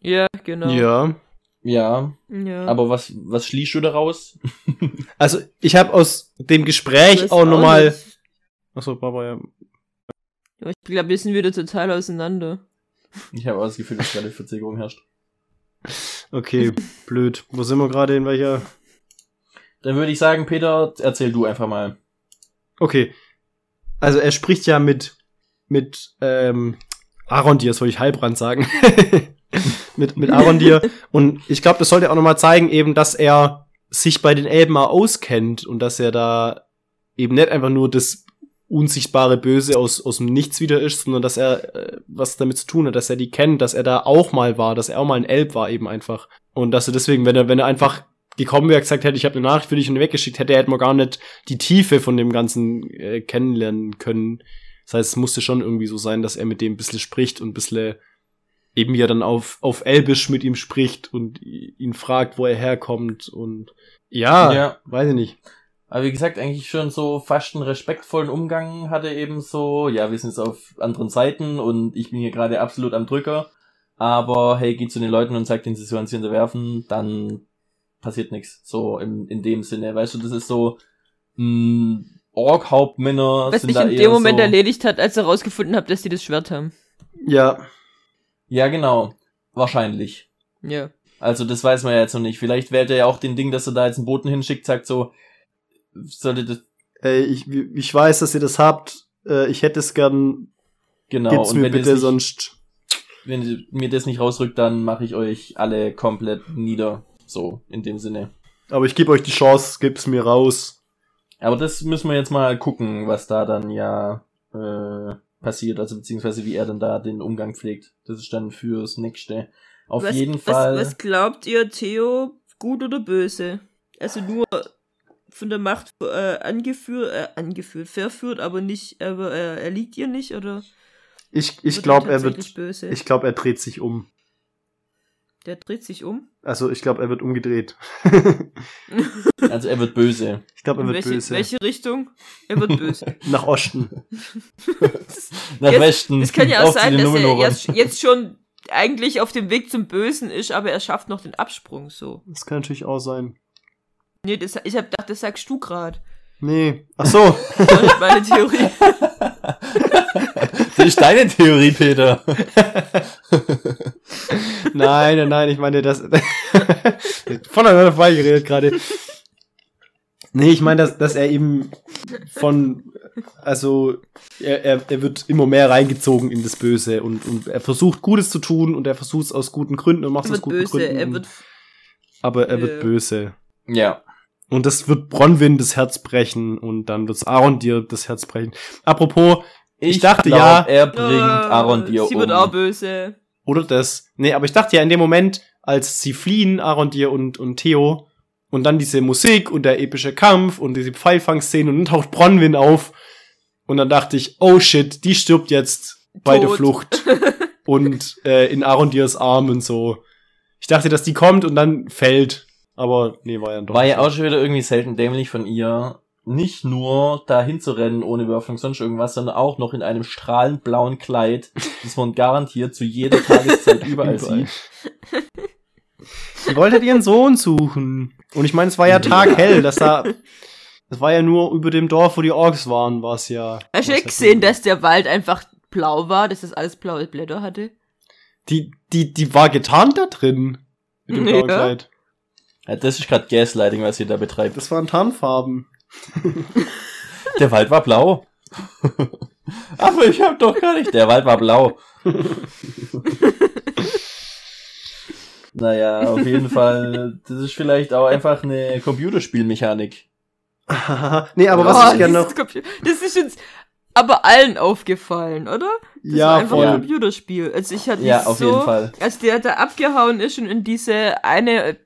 Ja, genau. Ja. Ja, ja. aber was, was schließt du daraus? (laughs) Also, ich habe aus dem Gespräch auch nochmal. Achso, ja. Ja, ich glaube, wir sind wieder total auseinander. Ich habe auch das Gefühl, dass gerade Verzögerung herrscht. Okay, blöd. Wo sind wir gerade? In welcher? Dann würde ich sagen, Peter, erzähl du einfach mal. Okay. Also, er spricht ja mit, mit, ähm, Arondir, das wollte ich Heilbrand sagen. (laughs) mit, mit Arondir. Und ich glaube, das sollte auch nochmal zeigen, eben, dass er sich bei den Elben mal auskennt und dass er da eben nicht einfach nur das unsichtbare Böse aus, aus dem Nichts wieder ist, sondern dass er äh, was damit zu tun hat, dass er die kennt, dass er da auch mal war, dass er auch mal ein Elb war eben einfach. Und dass er deswegen, wenn er, wenn er einfach gekommen wäre, gesagt hätte, ich habe eine Nachricht für dich und weggeschickt hätte, hätte man gar nicht die Tiefe von dem Ganzen äh, kennenlernen können. Das heißt, es musste schon irgendwie so sein, dass er mit dem ein bisschen spricht und ein bisschen eben ja dann auf, auf Elbisch mit ihm spricht und ihn fragt, wo er herkommt und ja, Ja. weiß ich nicht. Aber wie gesagt, eigentlich schon so fast einen respektvollen Umgang hatte eben so, ja, wir sind jetzt auf anderen Seiten und ich bin hier gerade absolut am Drücker. Aber hey, geht zu den Leuten und sagt ihnen, sie sollen sie unterwerfen, dann passiert nichts. So im, in dem Sinne. Weißt du, das ist so, mh, Ork-Hauptmänner Was sind sich da in eher dem Moment so, erledigt hat, als er rausgefunden hat, dass die das Schwert haben. Ja, Ja, genau. Wahrscheinlich. Ja. Also das weiß man ja jetzt noch nicht. Vielleicht wählt er ja auch den Ding, dass er da jetzt einen Boten hinschickt, sagt so, sollte das, ey, ich, ich weiß, dass ihr das habt. Äh, ich hätte es gern. genau. Gibt's mir wenn ihr bitte, es nicht, sonst. wenn ihr mir das nicht rausrückt, dann mache ich euch alle komplett nieder. So, in dem Sinne. Aber ich gebe euch die Chance, gib's mir raus. Aber das müssen wir jetzt mal gucken, was da dann ja äh, passiert, also beziehungsweise wie er dann da den Umgang pflegt. Das ist dann fürs nächste. Auf was, jeden was, Fall. Was glaubt ihr, Theo, gut oder böse? Also nur von der Macht äh, angeführt, äh, angeführt, verführt, aber nicht, aber äh, er liegt ihr nicht, oder? Ich, ich glaube, er wird. böse? Ich glaube, er dreht sich um. Der dreht sich um. Also ich glaube, er wird umgedreht. (laughs) also er wird böse. ich glaube, er In wird welche, böse. welche Richtung? Er wird böse. (laughs) Nach Osten. (laughs) Nach Jetzt- Westen. Es kann ja auch sein, dass er jetzt, jetzt schon eigentlich auf dem Weg zum Bösen ist, aber er schafft noch den Absprung so. Das kann natürlich auch sein. Nee, das, ich hab gedacht, das sagst du grad. Nee. Ach so. (laughs) Das nicht meine Theorie. (laughs) Das ist deine Theorie, Peter. (laughs) nein, nein, nein, ich meine, das. voneinander vorbeigeredet gerade. Nee, ich meine, dass, dass er eben von Also er, er, er wird immer mehr reingezogen in das Böse und, und er versucht Gutes zu tun und er versucht es aus guten Gründen und macht es aus guten böse, Gründen. er wird. aber er äh, wird böse. Ja. Und das wird Bronwyn das Herz brechen und dann wird's Aaron dir das Herz brechen. Apropos, Ich dachte glaub, ja- er bringt äh, Aaron dir Sie um. wird auch böse. oder das. Nee, aber ich dachte ja in dem Moment, als sie fliehen, Aaron dir und, und Theo, und dann diese Musik und der epische Kampf und diese Pfeilfangszene und dann taucht Bronwyn auf. Und dann dachte ich, oh shit, die stirbt jetzt bei der Tot. Flucht. (laughs) und äh, in Aaron Diers Arm und so. Ich dachte, dass die kommt und dann fällt. Aber nee, war ja doch. War ja so. auch schon wieder irgendwie selten dämlich von ihr, nicht nur dahin zu rennen ohne Bewaffnung, sonst irgendwas, sondern auch noch in einem strahlend blauen Kleid, (laughs) das man garantiert zu jeder Tageszeit (laughs) überall, Überall. sieht. Die wollte halt ihren Sohn suchen. Und ich meine, es war ja taghell, dass da. Das war ja nur über dem Dorf, wo die Orks waren, war es ja. Hast du nicht gesehen, dass der Wald einfach blau war, dass das alles blaue Blätter hatte? Die, die, die war getarnt da drin. Mit dem (laughs) blauen Ja. Kleid. Ja, das ist gerade Gaslighting, was ihr da betreibt. Das waren Tarnfarben. Der Wald war blau. Aber ich hab doch gar nicht. Der Wald war blau. naja, auf jeden Fall. Das ist vielleicht auch einfach eine Computerspielmechanik. (laughs) nee, aber was Oh, ich gerne noch. Das ist uns aber allen aufgefallen, oder? Das war Ja, einfach voll. ein Computerspiel. Also ich hatte Ja, auf so, jeden Fall. als der da abgehauen ist und in diese eine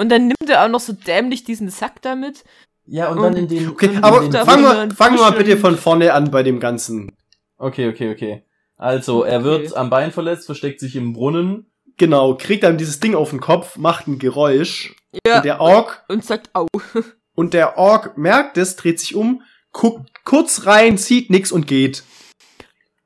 und dann nimmt er auch noch so dämlich diesen Sack damit. Ja, und (laughs) Und- dann in den. Okay, in aber den fangen wir, fangen wir mal bitte von vorne an bei dem Ganzen. Okay, okay, okay. Also, er wird Okay. am Bein verletzt, versteckt sich im Brunnen. Genau, kriegt dann dieses Ding auf den Kopf, macht ein Geräusch. Ja, Und der Ork, und sagt au. (laughs) und der Ork merkt es, dreht sich um, guckt kurz rein, sieht nix und geht.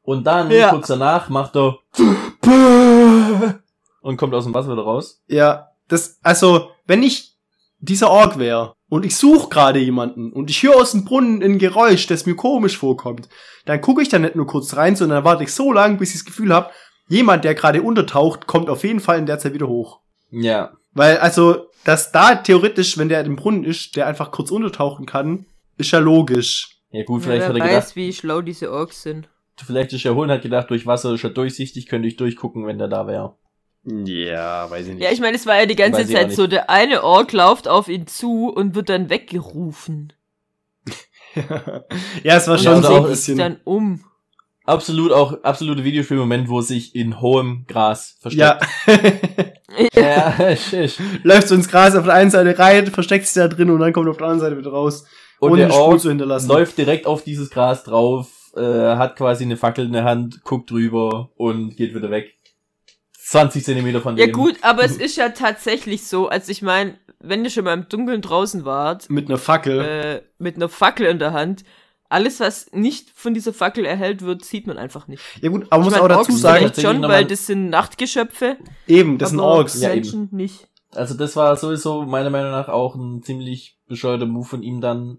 Und dann, Ja. kurz danach, macht er. (laughs) Und kommt aus dem Wasser wieder raus. Ja, das, also, wenn ich dieser Ork wäre und ich suche gerade jemanden und ich höre aus dem Brunnen ein Geräusch, das mir komisch vorkommt, dann gucke ich da nicht nur kurz rein, sondern warte ich so lange, bis ich das Gefühl habe, jemand, der gerade untertaucht, kommt auf jeden Fall in der Zeit wieder hoch. Ja. Weil, also, dass da theoretisch, wenn der im Brunnen ist, der einfach kurz untertauchen kann, ist ja logisch. Ja gut, Ja, vielleicht wer hat er weiß, gedacht, wie schlau diese Orks sind. vielleicht ist er hohl und hat gedacht, durch Wasser ist er durchsichtig, könnte ich durchgucken, wenn der da wäre. Ja, weiß ich nicht. Ja, ich meine, es war ja die ganze Weiß Zeit so, der eine Ork läuft auf ihn zu und wird dann weggerufen. (laughs) ja, es war Und schon so auch ein bisschen. sich dann um. Absolut auch, absolute Videospielmoment, wo sich in hohem Gras Ja. versteckt. Ja, (laughs) (laughs) ich. Läuft so ins Gras auf der einen Seite rein, versteckt sich da drin und dann kommt auf der anderen Seite wieder raus. Und ohne der Spur Ork zu hinterlassen. läuft direkt auf dieses Gras drauf, äh, hat quasi eine Fackel in der Hand, guckt drüber und geht wieder weg. 20 Zentimeter von Ja dem. gut, aber es (laughs) ist ja tatsächlich so, also ich meine, wenn ihr schon mal im Dunkeln draußen wart, Mit einer Fackel. äh, mit einer Fackel in der Hand, alles, was nicht von dieser Fackel erhellt wird, sieht man einfach nicht. ja gut, aber man muss ich auch mein, dazu Orks sagen, schon, weil das sind Nachtgeschöpfe, eben, das sind Orks. Ja, eben. Menschen nicht. Also das war sowieso meiner Meinung nach auch ein ziemlich bescheuerter Move von ihm dann,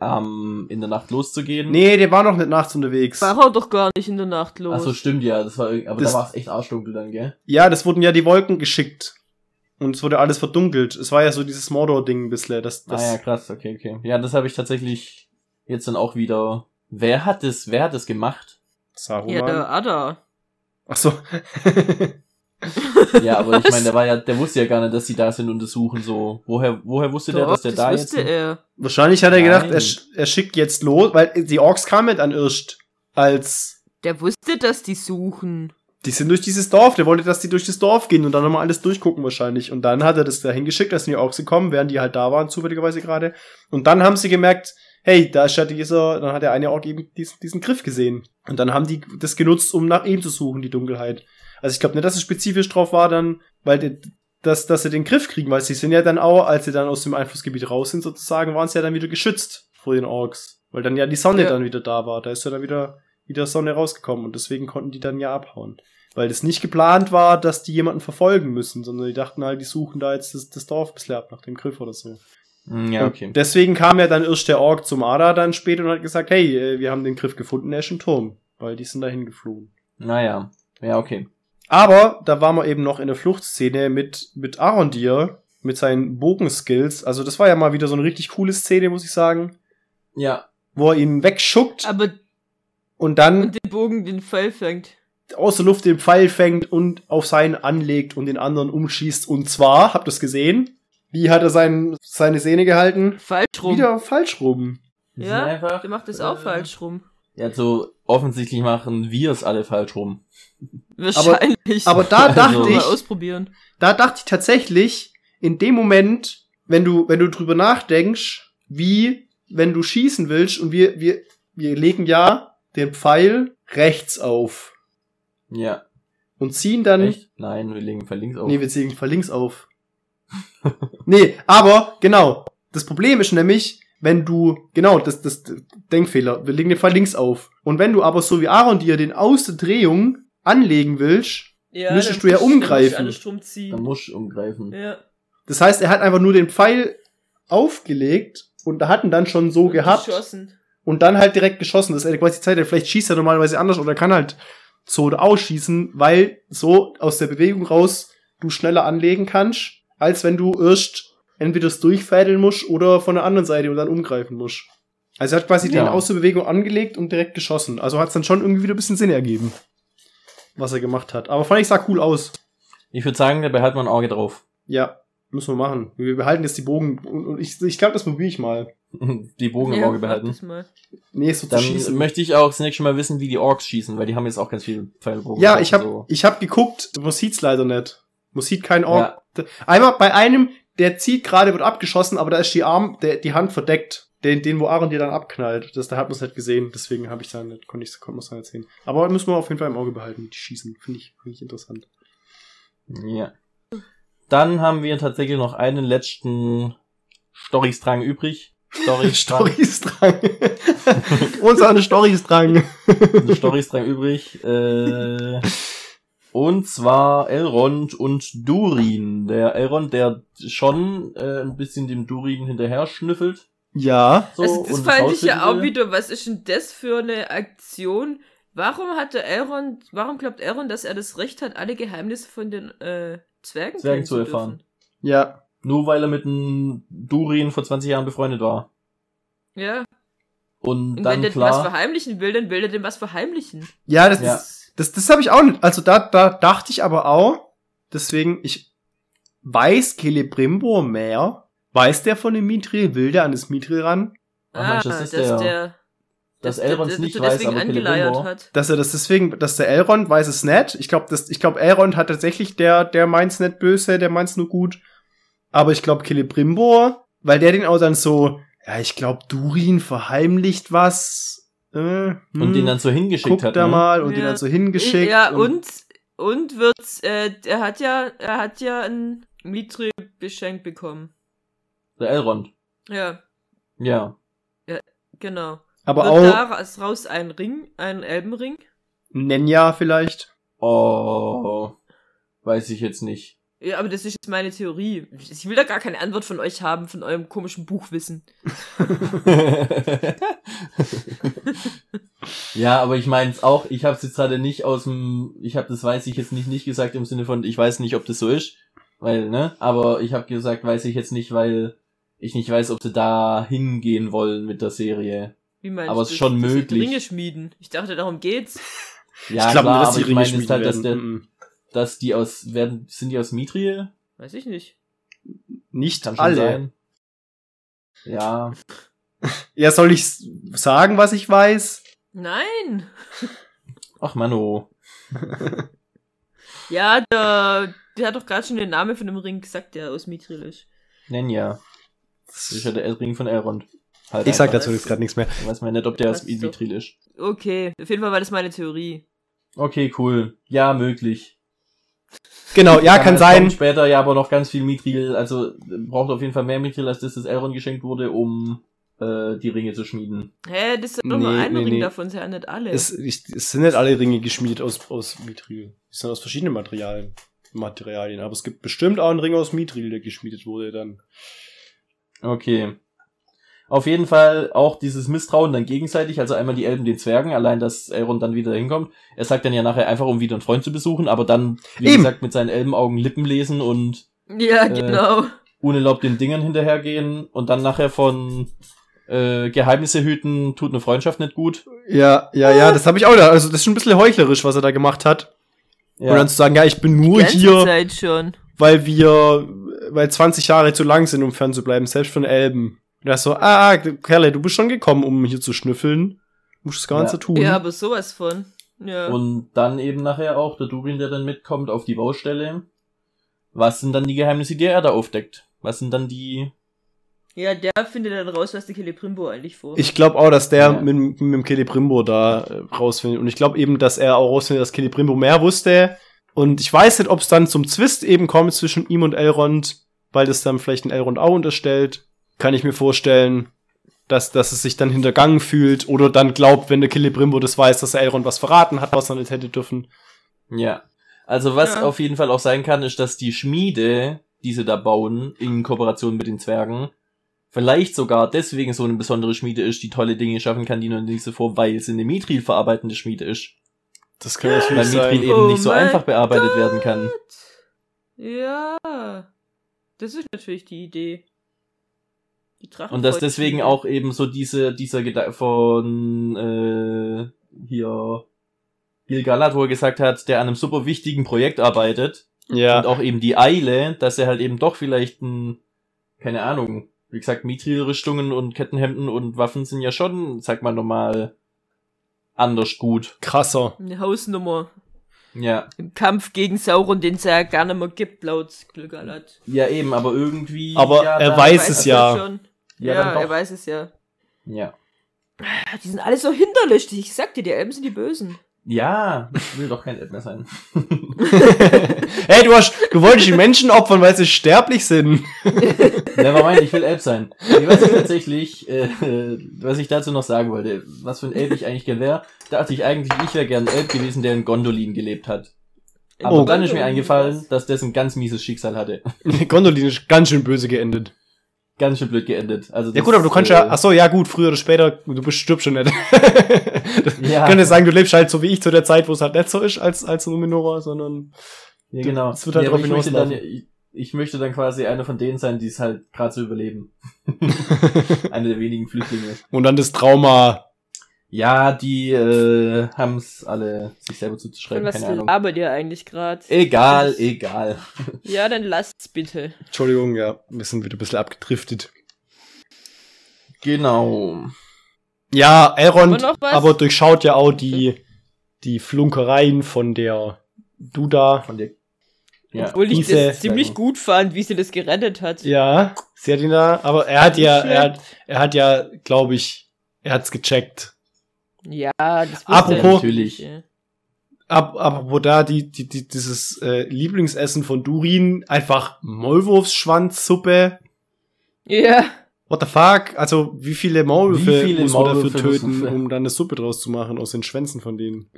ähm, in der Nacht loszugehen. Nee, der war noch nicht nachts unterwegs. War er doch gar nicht in der Nacht los. Ach so, stimmt ja, das war, aber Das- da war es echt arschdunkel dann, gell? Ja, das wurden ja die Wolken geschickt. Und es wurde alles verdunkelt. Es war ja so dieses Mordor-Ding ein bisschen. Das, das, ah ja, krass, okay, okay. Ja, das habe ich tatsächlich jetzt dann auch wieder. Wer hat das, wer hat das gemacht? Saruman. ja, der Ada. Ach so. (laughs) (laughs) Ja, aber ich meine, der war ja, der wusste ja gar nicht, dass sie da sind und das suchen so. Woher, woher wusste der, Doch, dass der das da jetzt? wusste er. Wahrscheinlich hat er gedacht, er, Nein. er schickt jetzt los, weil die Orks kamen an Irst. Als Der wusste, dass die suchen. die sind durch dieses Dorf, der wollte, dass die durch das Dorf gehen und dann nochmal alles durchgucken wahrscheinlich. Und dann hat er das dahin geschickt, dass sind die Orks gekommen, während die halt da waren, zufälligerweise gerade. Und dann haben sie gemerkt, hey, da ist ja dieser, dann hat der eine Ork eben diesen, diesen Griff gesehen. Und dann haben die das genutzt, um nach ihm zu suchen, die Dunkelheit. Also ich glaube nicht, dass es spezifisch drauf war dann, weil die, dass, dass sie den Griff kriegen, weil sie sind ja dann auch, als sie dann aus dem Einflussgebiet raus sind sozusagen, waren sie ja dann wieder geschützt vor den Orks. Weil dann ja die Sonne Ja. dann wieder da war. Da ist ja dann wieder, wieder Sonne rausgekommen und deswegen konnten die dann ja abhauen. Weil das nicht geplant war, dass die jemanden verfolgen müssen, sondern die dachten halt, die suchen da jetzt das, das Dorf ein bisschen ab nach dem Griff oder so. Hm, Ja, okay. Und deswegen kam ja dann erst der Ork zum Ada dann später und hat gesagt, hey, äh, wir haben den Griff gefunden, er ist im Turm. Weil die sind dahin geflohen. Naja. Ja, okay. Aber da waren wir eben noch in der Fluchtszene mit, mit Arondir, mit seinen Bogenskills. Also das war ja mal wieder so eine richtig coole Szene, muss ich sagen. Ja. wo er ihn wegschuckt Aber und dann und den Bogen den Pfeil fängt. aus der Luft den Pfeil fängt und auf seinen anlegt und den anderen umschießt. Und zwar, habt ihr es gesehen? Wie hat er sein, seine Sehne gehalten? Falsch rum. Wieder falsch rum. Ja, einfach, der macht das auch äh, falsch rum. Ja, so offensichtlich machen wir es alle falsch rum. Wahrscheinlich. Aber da (laughs) Also- dachte ich, ausprobieren. da dachte ich tatsächlich, in dem Moment, wenn du, wenn du drüber nachdenkst, wie, wenn du schießen willst und wir, wir, wir legen ja den Pfeil rechts auf Ja. und ziehen dann, Echt? Nein, wir legen Pfeil links auf. nee, wir ziehen den Pfeil links auf. (laughs) nee, aber, genau. Das Problem ist nämlich, wenn du, genau, das, das, Denkfehler, wir legen den Pfeil links auf. Und wenn du aber so wie Aaron dir den aus der Drehung anlegen willst, Ja, Müsstest du ja musst- dann musst umgreifen. Dann musst du umgreifen. Ja. das heißt, er hat einfach nur den Pfeil aufgelegt und da hatten dann schon so Und gehabt Geschossen. und dann halt direkt geschossen. Das ist ja quasi die Zeit, vielleicht schießt er normalerweise anders oder kann halt so oder ausschießen, weil so aus der Bewegung raus du schneller anlegen kannst, als wenn du erst entweder das durchfädeln musst oder von der anderen Seite und dann umgreifen musst. Also er hat quasi Ja. den aus der Bewegung angelegt und direkt geschossen. Also hat es dann schon irgendwie wieder ein bisschen Sinn ergeben, was er gemacht hat. Aber fand ich sah cool aus. Ich würde sagen, da behalten wir ein Auge drauf. Ja, müssen wir machen. Wir behalten jetzt die Bogen und, ich, ich glaube, das probiere ich mal. (laughs) Die Bogen im Ja, Auge mach behalten. das mal. Nee, so zu Dann schießen. möchte ich auch das nächste Mal wissen, wie die Orks schießen, weil die haben jetzt auch ganz viel Pfeilbogen. Ja, ich habe So. ich hab geguckt, man sieht's leider nicht. Man sieht keinen Ork. Ja. Einmal bei einem, der zieht gerade, wird abgeschossen, aber da ist die Arm, der, die Hand verdeckt. Den, den, wo Aaron dir dann abknallt. Das, da hat man es nicht gesehen, deswegen habe ich da nicht, konnte ich konnte man's nicht sehen. Aber müssen wir auf jeden Fall im Auge behalten, die schießen. Finde ich, finde ich interessant. Ja. Dann haben wir tatsächlich noch einen letzten Storystrang übrig. (laughs) Storystrang. Storystrang. (laughs) Unser Storystrang. einen Storystrang übrig. Äh, (laughs) und zwar Elrond und Durin. Der Elrond, der schon äh, ein bisschen dem Durin hinterher schnüffelt. Ja. So, das das fand ich ja auch wieder, was ist denn das für eine Aktion? Warum hatte Elrond, warum glaubt Elrond, dass er das Recht hat, alle Geheimnisse von den äh, Zwergen, Zwergen zu erfahren. dürfen? Ja. Nur weil er mit einem Durin vor 20 Jahren befreundet war. Ja. Und, Und dann wenn der was klar. verheimlichen will, dann will er dem was verheimlichen. Ja, das, Ja. das, das, das habe ich auch nicht. Also da, da dachte ich aber auch, deswegen, ich weiß Celebrimbor mehr. Weiß der von dem Mithril? Will der an das Mithril ran? Ach Mensch, das ist dass der- der dass dass Elrond der- nicht weiß, aber angeleiert Celebrimbor. hat. Dass er das deswegen, dass der Elrond weiß es nicht. Ich glaube, ich glaube, Elrond hat tatsächlich der, der meint's nicht böse, der meint's nur gut. Aber ich glaube, Celebrimbor, weil der den auch dann so, ja, ich glaube, Durin verheimlicht was. Äh, hm, Und den dann so hingeschickt hat. da Ne? mal und den Ja. dann so hingeschickt. Ja, und, und wird's, äh, er hat ja, er hat ja ein Mithril geschenkt bekommen. Der Elrond. Ja, Ja. genau. aber Wird auch daraus raus ein Ring, ein Elbenring? Nenja vielleicht. Oh. Weiß ich jetzt nicht. Ja, aber das ist jetzt meine Theorie. Ich will da gar keine Antwort von euch haben, von eurem komischen Buchwissen. (laughs) ja, aber ich meine es auch, ich habe es jetzt gerade nicht aus dem, ich habe das weiß ich jetzt nicht nicht gesagt im Sinne von, ich weiß nicht, ob das so ist, weil, ne, aber ich habe gesagt, weiß ich jetzt nicht, weil ich nicht weiß, ob sie da hingehen wollen mit der Serie. Wie meinst Aber du es ist schon möglich. Ringe schmieden. Ich dachte, darum geht's. Ja, ich glaube dass aber die ich Ringe meine jetzt schmieden halt, dass, werden. der, Mhm. Dass die aus, werden, sind die aus Mithril? Weiß ich nicht. Nicht Kann schon alle. sein. Ja, (laughs) Ja, soll ich sagen, was ich weiß? Nein! ach Mano. (laughs) Ja, der, der hat doch gerade schon den Namen von dem Ring gesagt, der aus Mithril ist. Nenja. Das ist ja der Ring von Elrond. Halt Ich sag dazu jetzt gerade nichts mehr. Weiß man nicht, ob der aus. Mithril ist. Okay, auf jeden Fall war das meine Theorie. Okay, cool. Ja, möglich. Genau, ja, kann es sein. später ja aber noch ganz viel Mithril, also äh, braucht auf jeden Fall mehr Mithril, als das das Elrond geschenkt wurde, um äh, die Ringe zu schmieden. Hä, das ist doch nur Nee, ein nee, Ring nee. davon, sind ja nicht alle. Es, ich, es sind nicht alle Ringe geschmiedet aus, aus Mithril. Die sind aus verschiedenen Materialien. Materialien. Aber es gibt bestimmt auch einen Ring aus Mithril, der geschmiedet wurde dann. Okay. Auf jeden Fall auch dieses Misstrauen dann gegenseitig, also einmal die Elben den Zwergen, allein dass Elrond dann wieder hinkommt. Er sagt dann ja nachher einfach, um wieder einen Freund zu besuchen, aber dann, wie Eben. gesagt, mit seinen Elbenaugen Lippen lesen und ja, äh, genau. unerlaubt den Dingern hinterhergehen und dann nachher von äh, Geheimnisse hüten tut eine Freundschaft nicht gut. Ja, ja, ja, das habe ich auch da. Also das ist schon ein bisschen heuchlerisch, was er da gemacht hat. Ja. Und dann zu sagen, ja, ich bin nur hier, Zeit schon. weil wir, weil 20 Jahre zu lang sind, um fern zu bleiben, selbst von Elben. Und er ist so, ah, ah, Kerle, du bist schon gekommen, um hier zu schnüffeln. Du musst das Ganze Ja. tun. Ja, aber sowas von. Ja. Und dann eben nachher auch der Durin, der dann mitkommt auf die Baustelle. Was sind dann die Geheimnisse, die er da aufdeckt? Was sind dann die... ja, der findet dann raus, was der Celebrimbo eigentlich vor. Ich glaube auch, dass der Ja. mit, mit dem Celebrimbo da äh, rausfindet. Und ich glaube eben, dass er auch rausfindet, dass Celebrimbo mehr wusste. Und ich weiß nicht, ob es dann zum Zwist eben kommt zwischen ihm und Elrond, weil das dann vielleicht ein Elrond auch unterstellt. Kann ich mir vorstellen, dass, dass es sich dann hintergangen fühlt oder dann glaubt, wenn der Celebrimbo das weiß, dass er Elrond was verraten hat, was er nicht hätte dürfen. Ja. Also was Ja. auf jeden Fall auch sein kann, ist, dass die Schmiede, die sie da bauen, in Kooperation mit den Zwergen, vielleicht sogar deswegen so eine besondere Schmiede ist, die tolle Dinge schaffen kann, die nur nicht so vor, weil es eine Mithril verarbeitende Schmiede ist. Das kann Weil natürlich Mithril sein. eben Oh nicht so mein einfach bearbeitet werden kann. Ja. Das ist natürlich die Idee. Und dass deswegen auch eben so diese, dieser Gedanke von äh, hier Gil-galad, wo er gesagt hat, der an einem super wichtigen Projekt arbeitet Ja. und auch eben die Eile, dass er halt eben doch vielleicht ein, keine Ahnung, wie gesagt, Mithril-Rüstungen und Kettenhemden und Waffen sind ja schon, sag mal normal, anders gut. Krasser. Eine Hausnummer. Ja. Im Kampf gegen Sauron, den es ja gerne mal gibt, laut Glückalat. Ja, eben, aber irgendwie. Aber ja, er da- weiß es ja. Schon. Ja, Ja, er weiß es ja. Ja. Die sind alle so hinterlistig. Ich sag dir, die Elben sind die Bösen. Ja, ich will doch kein App mehr sein. (laughs) (laughs) hey, du hast, du wolltest die Menschen opfern, weil sie sterblich sind. Nevermind, ich will Elb sein. Nee, was ich tatsächlich, äh, was ich dazu noch sagen wollte, was für ein Elb ich eigentlich gern wäre, dachte ich eigentlich, ich wäre gern ein Elb gewesen, der in Gondolin gelebt hat. Aber Oh. dann ist mir eingefallen, dass das ein ganz mieses Schicksal hatte. (laughs) Gondolin ist ganz schön böse geendet. Ganz schön blöd geendet. Also Ja gut, aber du kannst äh, ja, ach so, ja gut, früher oder später, du bist, stirbst schon nicht. Ja. (laughs) Könnte sagen, du lebst halt so wie ich zu der Zeit, wo es halt nicht so ist als, als Numenora, sondern Ja, genau. Es wird halt ja, drauf ich, möchte dann, ich, ich möchte dann quasi einer von denen sein, die es halt gerade so überleben. (laughs) Einer der wenigen Flüchtlinge. und dann das Trauma. Ja, die äh, haben es alle sich selber zuzuschreiben, was keine Ahnung. labert ihr eigentlich gerade? Egal, egal. Ja, dann lasst's bitte. Entschuldigung, ja, wir sind wieder ein bisschen abgedriftet. Genau. Ja, Elrond, Aber aber durchschaut ja auch die, die Flunkereien von der Duda. Von der ja. Obwohl ich diese- das ziemlich gut fand, wie sie das gerettet hat. Ja, sie hat ihn da, aber er hat ja, er hat, er hat ja, glaube ich, er hat's gecheckt. Ja, das Apropos- er Natürlich. ja. Ab, apropos da, die, die, die, dieses äh, Lieblingsessen von Durin, einfach Maulwurfsschwanzsuppe. Ja, What the fuck? Also, wie viele Maulwürfe Wie viele muss man Maulwürfe dafür töten, um dann eine Suppe draus zu machen aus den Schwänzen von denen?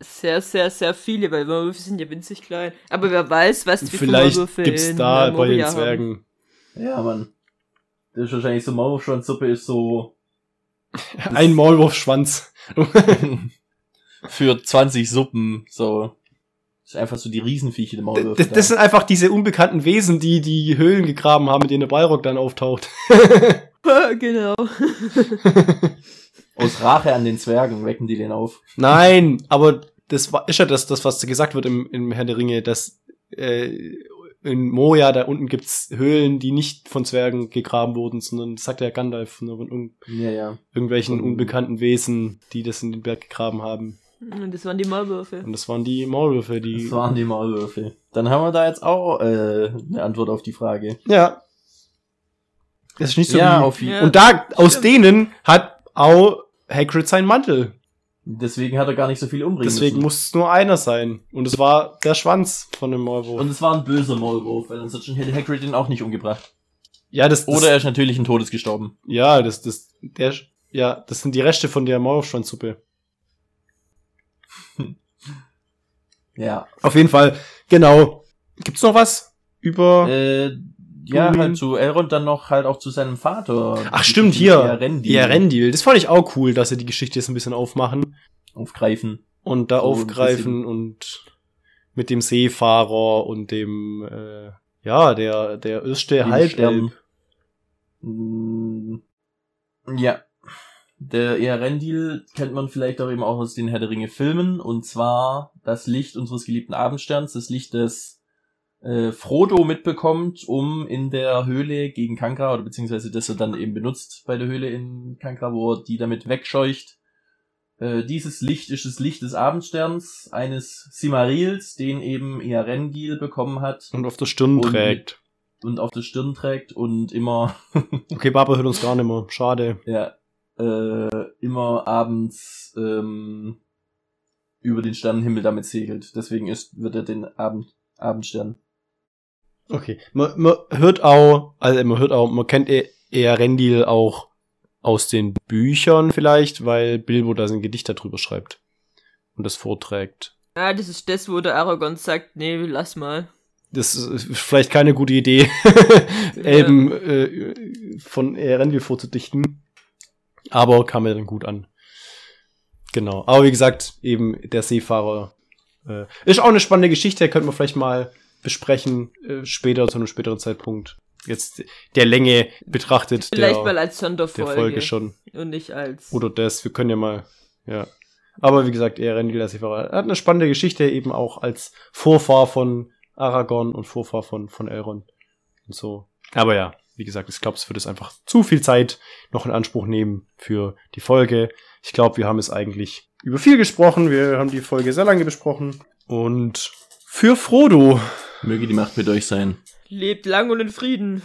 Sehr, sehr, sehr viele, weil Maulwürfe sind ja winzig klein. Aber wer weiß, was die für Vielleicht Maulwürfe gibt's in, da bei den Moria haben. Zwergen Ja, Mann. Das ist wahrscheinlich so Maulwurfschwanzsuppe ist so (laughs) ein Maulwurfschwanz. (laughs) für 20 Suppen, so. Das ist einfach so die Riesenviecher, die Maulwürfe. Das, das sind einfach diese unbekannten Wesen, die die Höhlen gegraben haben, mit denen der Balrog dann auftaucht. (laughs) genau. Aus Rache an den Zwergen wecken die den auf. Nein, aber das war, ist ja das, das, was gesagt wird im, im Herr der Ringe, dass äh, in Moria, da unten gibt's Höhlen, die nicht von Zwergen gegraben wurden, sondern das sagt ja Gandalf ne, von Ja, ja. irgendwelchen Mhm. unbekannten Wesen, die das in den Berg gegraben haben. Und das waren die Maulwürfe. Und das waren die Maulwürfe, die. Das waren die Maulwürfe. Dann haben wir da jetzt auch äh, eine Antwort auf die Frage. Ja. Das ist nicht so ja, wie, auf jeden Ja. Und da, aus Stimmt. denen hat auch Hagrid seinen Mantel. Deswegen hat er gar nicht so viel umbringen Deswegen müssen. muss es nur einer sein. Und es war der Schwanz von dem Maulwurf. Und es war ein böser Maulwurf, weil ansonsten hätte Hagrid ihn auch nicht umgebracht. ja, das, das Oder er ist natürlich in Todes gestorben. Ja, das, das, der, ja, das sind die Reste von der Maulwurfschwanzsuppe. Ja. Auf jeden Fall, genau. Gibt's noch was über? Äh, ja, Durin. halt zu Elrond dann noch halt auch zu seinem Vater. Ach stimmt, hier. Eärendil Ja, Rendil. Das fand ich auch cool, dass sie die Geschichte jetzt ein bisschen aufmachen aufgreifen. und da So aufgreifen und mit dem Seefahrer und dem, äh, ja, der, der erste Halbelb. Mm, Ja. Der Earendil kennt man vielleicht auch eben auch aus den Herr der Ringe Filmen und zwar das Licht unseres geliebten Abendsterns, das Licht des äh, Frodo mitbekommt, um in der Höhle gegen Kankra oder beziehungsweise das er dann eben benutzt bei der Höhle in Kankra, wo er die damit wegscheucht. Äh, dieses Licht ist das Licht des Abendsterns, eines Simarils, den eben Earendil bekommen hat Und auf der Stirn Und- trägt. und auf der Stirn trägt und immer (laughs) Okay, Baba hört uns gar nicht mehr. Schade. ja, äh, immer abends ähm, über den Sternenhimmel damit segelt. Deswegen ist, wird er den Abend, Abendstern. Okay. Man, man hört auch, also man hört auch, man kennt e- eher Rendil auch aus den Büchern vielleicht, weil Bilbo da sein Gedicht darüber schreibt und das vorträgt. Ah, das ist das, wo der Aragorn sagt, nee, lass mal. Das ist vielleicht keine gute Idee, (laughs) Elben äh, von Erendil vorzudichten. Aber kam mir dann gut an. Genau. Aber wie gesagt, eben der Seefahrer. Äh, ist auch eine spannende Geschichte, könnte man vielleicht mal besprechen, äh, später, zu einem späteren Zeitpunkt. Jetzt der Länge betrachtet Vielleicht der, mal als der Sonderfolge. Folge schon. Und nicht als. Oder das, wir können ja mal, ja. Aber wie gesagt, Erendil der Seefahrer hat eine spannende Geschichte, eben auch als Vorfahr von Aragorn und Vorfahr von, von Elrond und so. Aber ja, wie gesagt, ich glaube, es wird es einfach zu viel Zeit noch in Anspruch nehmen für die Folge. Ich glaube, wir haben es eigentlich über viel gesprochen. Wir haben die Folge sehr lange besprochen. Und für Frodo. Möge die Macht mit euch sein. Lebt lang und in Frieden.